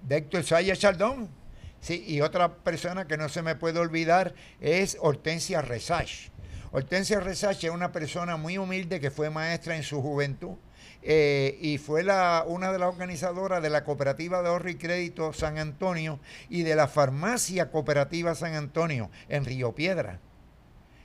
de Héctor Saya Chaldón. Sí, y otra persona que no se me puede olvidar es Hortensia Resach. Hortensia Resach es una persona muy humilde que fue maestra en su juventud eh, y fue la, una de las organizadoras de la Cooperativa de Ahorro y Crédito San Antonio y de la Farmacia Cooperativa San Antonio en Río Piedra.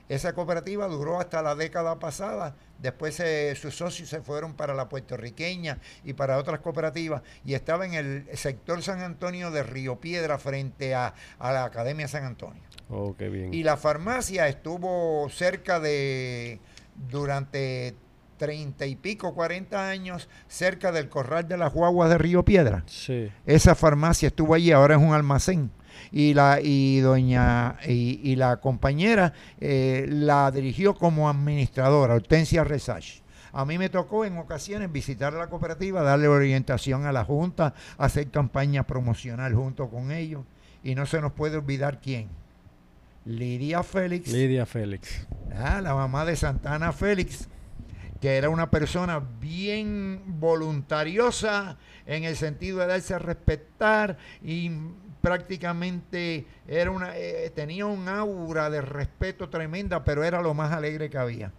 Esa cooperativa duró hasta la década pasada. Después eh, sus socios se fueron para la puertorriqueña y para otras cooperativas. Y estaba en el sector San Antonio de Río Piedra frente a, a la Academia San Antonio. Oh, qué bien. Y la farmacia estuvo cerca de, durante treinta y pico, 40 años, cerca del Corral de las Guaguas de Río Piedra. Sí. Esa farmacia estuvo allí, ahora es un almacén. Y la, y doña, y, y la compañera eh, la dirigió como administradora, Hortensia Resach. A mí me tocó en ocasiones visitar la cooperativa, darle orientación a la Junta, hacer campaña promocional junto con ellos. Y no se nos puede olvidar quién. Lidia Félix, Lidia Félix. Ah, la mamá de Santana Félix, que era una persona bien voluntariosa en el sentido de darse a respetar y prácticamente era una, eh, tenía un aura de respeto tremenda, pero era lo más alegre que había.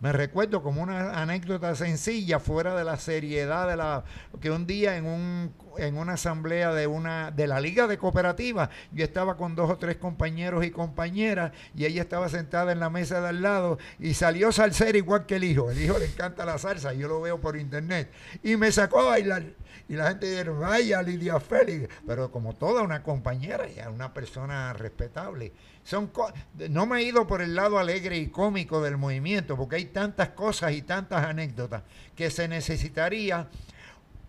Me recuerdo como una anécdota sencilla, fuera de la seriedad de la que un día en un en una asamblea de una de la Liga de Cooperativas, yo estaba con dos o tres compañeros y compañeras y ella estaba sentada en la mesa de al lado y salió salsera igual que el hijo. El hijo le encanta la salsa, yo lo veo por internet y me sacó a bailar. Y la gente dice, vaya Lidia Félix, pero como toda una compañera, ya una persona respetable. Son no me he ido por el lado alegre y cómico del movimiento, porque hay tantas cosas y tantas anécdotas que se necesitaría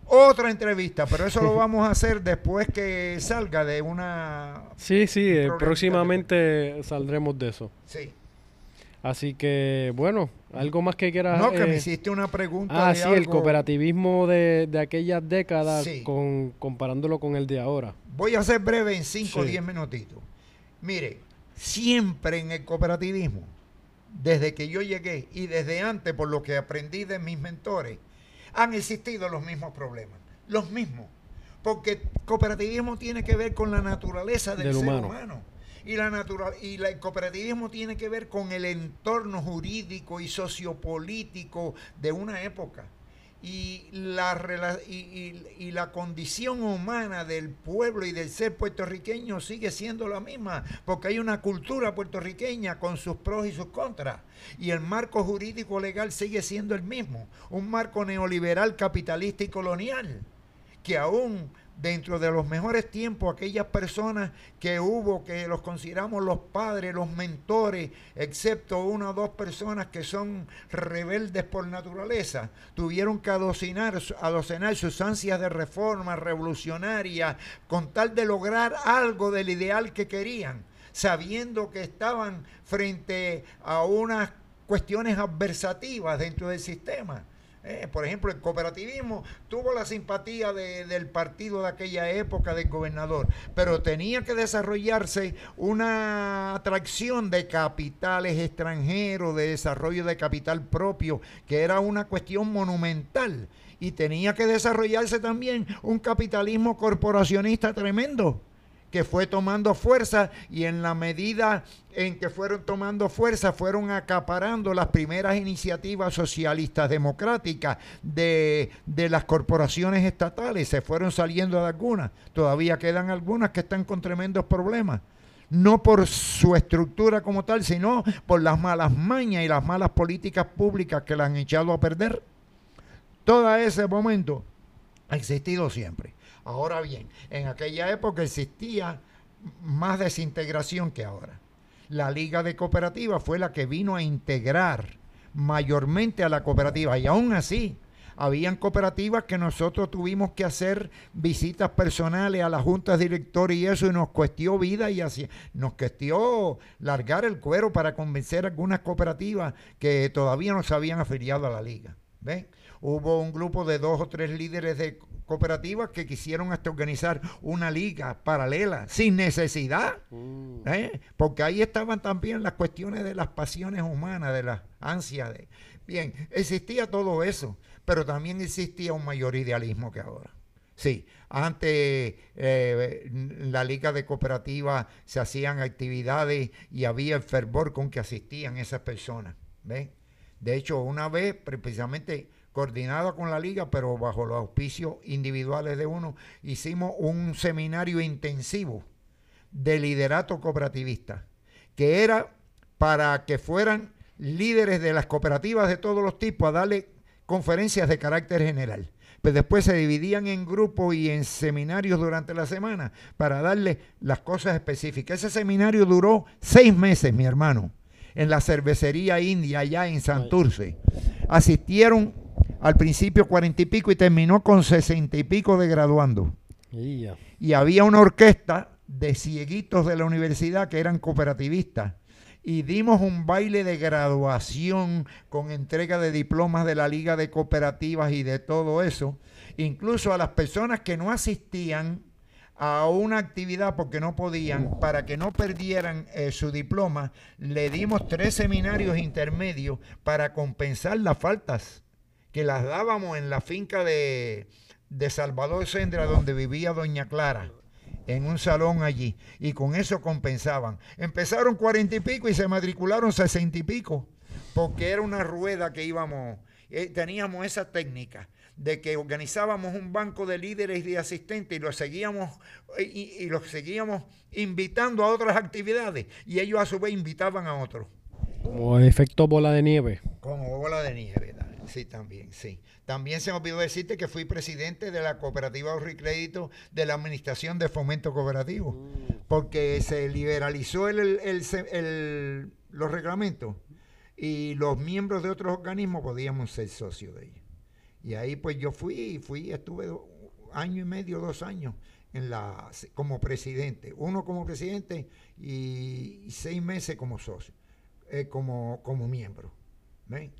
otra entrevista, pero eso lo vamos a hacer después que salga de una... Sí, sí, eh, próximamente saldremos de eso. Sí. Así que, bueno, algo más que quieras... No, que me eh, hiciste una pregunta. Ah, sí, el cooperativismo de, de aquellas décadas con, comparándolo con el de ahora. Voy a ser breve en 5 o 10 minutitos. Mire, siempre en el cooperativismo, desde que yo llegué y desde antes, por lo que aprendí de mis mentores, han existido los mismos problemas, los mismos. Porque cooperativismo tiene que ver con la naturaleza del, ser humano. Y, la natural, y el cooperativismo tiene que ver con el entorno jurídico y sociopolítico de una época. Y la, y, la condición humana del pueblo y del ser puertorriqueño sigue siendo la misma, porque hay una cultura puertorriqueña con sus pros y sus contras, y el marco jurídico legal sigue siendo el mismo, un marco neoliberal, capitalista y colonial, que aún dentro de los mejores tiempos, aquellas personas que hubo, que los consideramos los padres, los mentores, excepto una o dos personas que son rebeldes por naturaleza, tuvieron que adocinar, sus ansias de reforma revolucionaria con tal de lograr algo del ideal que querían, sabiendo que estaban frente a unas cuestiones adversativas dentro del sistema eh, por ejemplo, el cooperativismo tuvo la simpatía del partido de aquella época del gobernador, pero tenía que desarrollarse una atracción de capitales extranjeros, de desarrollo de capital propio, que era una cuestión monumental. Y tenía que desarrollarse también un capitalismo corporacionista tremendo que fue tomando fuerza y en la medida en que fueron tomando fuerza fueron acaparando las primeras iniciativas socialistas democráticas de, de las corporaciones estatales, se fueron saliendo de algunas, todavía quedan algunas que están con tremendos problemas no por su estructura como tal, sino por las malas mañas y las malas políticas públicas que la han echado a perder. Todo ese momento ha existido siempre. Ahora bien, en aquella época existía más desintegración que ahora. La Liga de Cooperativas fue la que vino a integrar mayormente a la cooperativa y aún así habían cooperativas que nosotros tuvimos que hacer visitas personales a las juntas directores y eso y nos cuestió vida y así nos cuestió largar el cuero para convencer a algunas cooperativas que todavía no se habían afiliado a la liga. ¿Ven? Hubo un grupo de dos o tres líderes de cooperativas que quisieron hasta organizar una liga paralela sin necesidad, mm. ¿eh? porque ahí estaban también las cuestiones de las pasiones humanas, de las ansias. De... Bien, existía todo eso, pero también existía un mayor idealismo que ahora. Sí, antes eh, la liga de cooperativas se hacían actividades y había el fervor con que asistían esas personas. ¿ven? De hecho, una vez, precisamente coordinada con la liga, pero bajo los auspicios individuales de uno, hicimos un seminario intensivo de liderato cooperativista, que era para que fueran líderes de las cooperativas de todos los tipos a darle conferencias de carácter general. Pues después se dividían en grupos y en seminarios durante la semana para darle las cosas específicas. Ese seminario duró seis meses, mi hermano, en la cervecería india allá en Santurce. Asistieron al principio cuarenta y pico y terminó con sesenta y pico de graduando. Y había una orquesta de cieguitos de la universidad que eran cooperativistas. Y dimos un baile de graduación con entrega de diplomas de la Liga de Cooperativas y de todo eso. Incluso a las personas que no asistían a una actividad porque no podían, para que no perdieran eh, su diploma, le dimos tres seminarios intermedios para compensar las faltas que las dábamos en la finca de, Salvador Sendra, donde vivía Doña Clara, en un salón allí, y con eso compensaban. Empezaron cuarenta y pico y se matricularon sesenta y pico, porque era una rueda que íbamos, eh, teníamos esa técnica de que organizábamos un banco de líderes y de asistentes y los seguíamos y, y los seguíamos invitando a otras actividades y ellos a su vez invitaban a otros. Como efecto bola de nieve. Como bola de nieve, sí, también, sí. También se me olvidó decirte que fui presidente de la Cooperativa Ahorro y Crédito de la Administración de Fomento Cooperativo, mm. porque se liberalizó el, el, los reglamentos y los miembros de otros organismos podíamos ser socios de ellos. Y ahí pues yo fui, fui, estuve año y medio, dos años en la, como presidente, uno como presidente y, seis meses como socio, eh, como, como miembro. ¿Ven?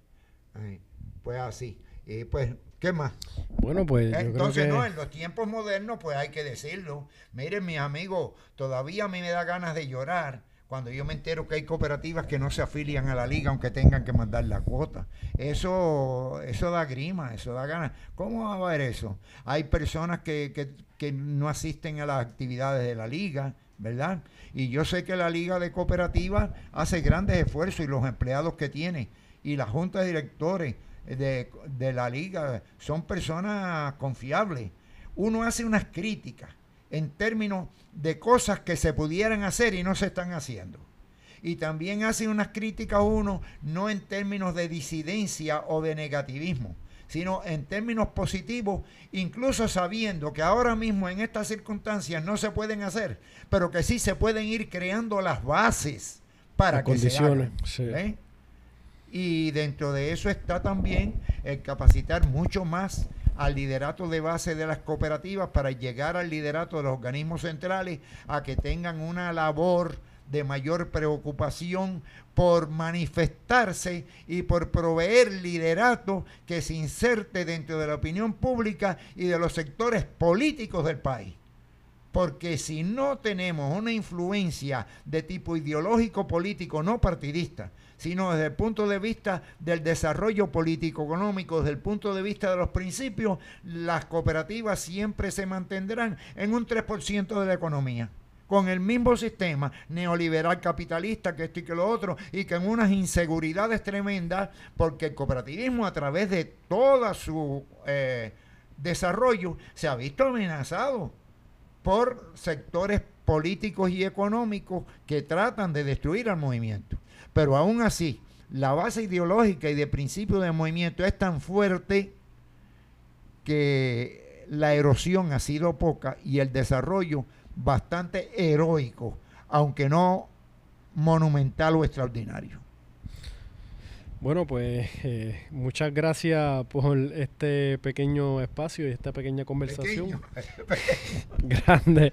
pues así. Y pues, ¿qué más? Bueno, pues. Entonces, no, en los tiempos modernos, pues hay que decirlo. Miren, mis amigos, todavía a mí me da ganas de llorar cuando yo me entero que hay cooperativas que no se afilian a la liga aunque tengan que mandar la cuota. Eso, eso da grima, eso da ganas. ¿Cómo va a haber eso? Hay personas que, que, no asisten a las actividades de la liga, ¿verdad? Y yo sé que la liga de cooperativas hace grandes esfuerzos y los empleados que tiene y la junta de directores de, de la liga son personas confiables. Uno hace unas críticas en términos de cosas que se pudieran hacer y no se están haciendo. Y también hace unas críticas uno no en términos de disidencia o de negativismo, sino en términos positivos, incluso sabiendo que ahora mismo en estas circunstancias no se pueden hacer, pero que sí se pueden ir creando las bases para que se hagan, ¿eh? Y dentro de eso está también el capacitar mucho más al liderato de base de las cooperativas para llegar al liderato de los organismos centrales a que tengan una labor de mayor preocupación por manifestarse y por proveer liderato que se inserte dentro de la opinión pública y de los sectores políticos del país. Porque si no tenemos una influencia de tipo ideológico político no partidista, sino desde el punto de vista del desarrollo político-económico, desde el punto de vista de los principios, las cooperativas siempre se mantendrán en un 3% de la economía con el mismo sistema neoliberal capitalista que esto y que lo otro, y que en unas inseguridades tremendas, porque el cooperativismo a través de todo su eh, desarrollo se ha visto amenazado por sectores políticos y económicos que tratan de destruir al movimiento. Pero aún así, la base ideológica y de principio de movimiento es tan fuerte que la erosión ha sido poca y el desarrollo bastante heroico, aunque no monumental o extraordinario. Bueno, pues eh, muchas gracias por este pequeño espacio y esta pequeña conversación. Grande.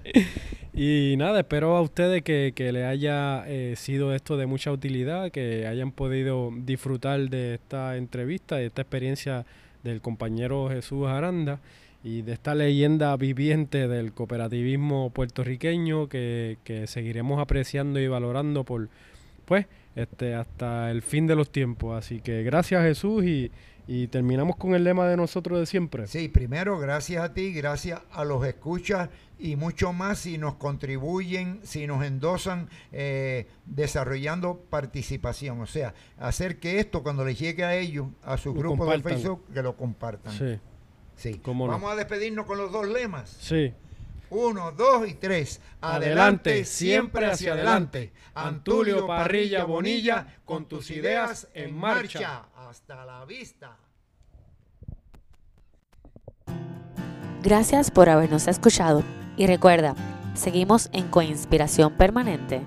Y nada, espero a ustedes que, que le haya eh, sido esto de mucha utilidad, que hayan podido disfrutar de esta entrevista, de esta experiencia del compañero Jesús Aranda y de esta leyenda viviente del cooperativismo puertorriqueño que, que seguiremos apreciando y valorando por, pues, este, hasta el fin de los tiempos. Así que gracias Jesús y, y terminamos con el lema de nosotros de siempre. Sí, primero gracias a ti, gracias a los escuchas y mucho más si nos contribuyen, si nos endosan eh, desarrollando participación. O sea, hacer que esto cuando les llegue a ellos, a su grupo de Facebook, que lo compartan. Sí. Sí. Vamos a despedirnos con los dos lemas. Sí. Uno, dos y tres. Adelante, siempre hacia adelante. Antulio Parrilla Bonilla, con tus ideas en marcha. Hasta la vista. Gracias por habernos escuchado y recuerda, seguimos en Coinspiración Permanente.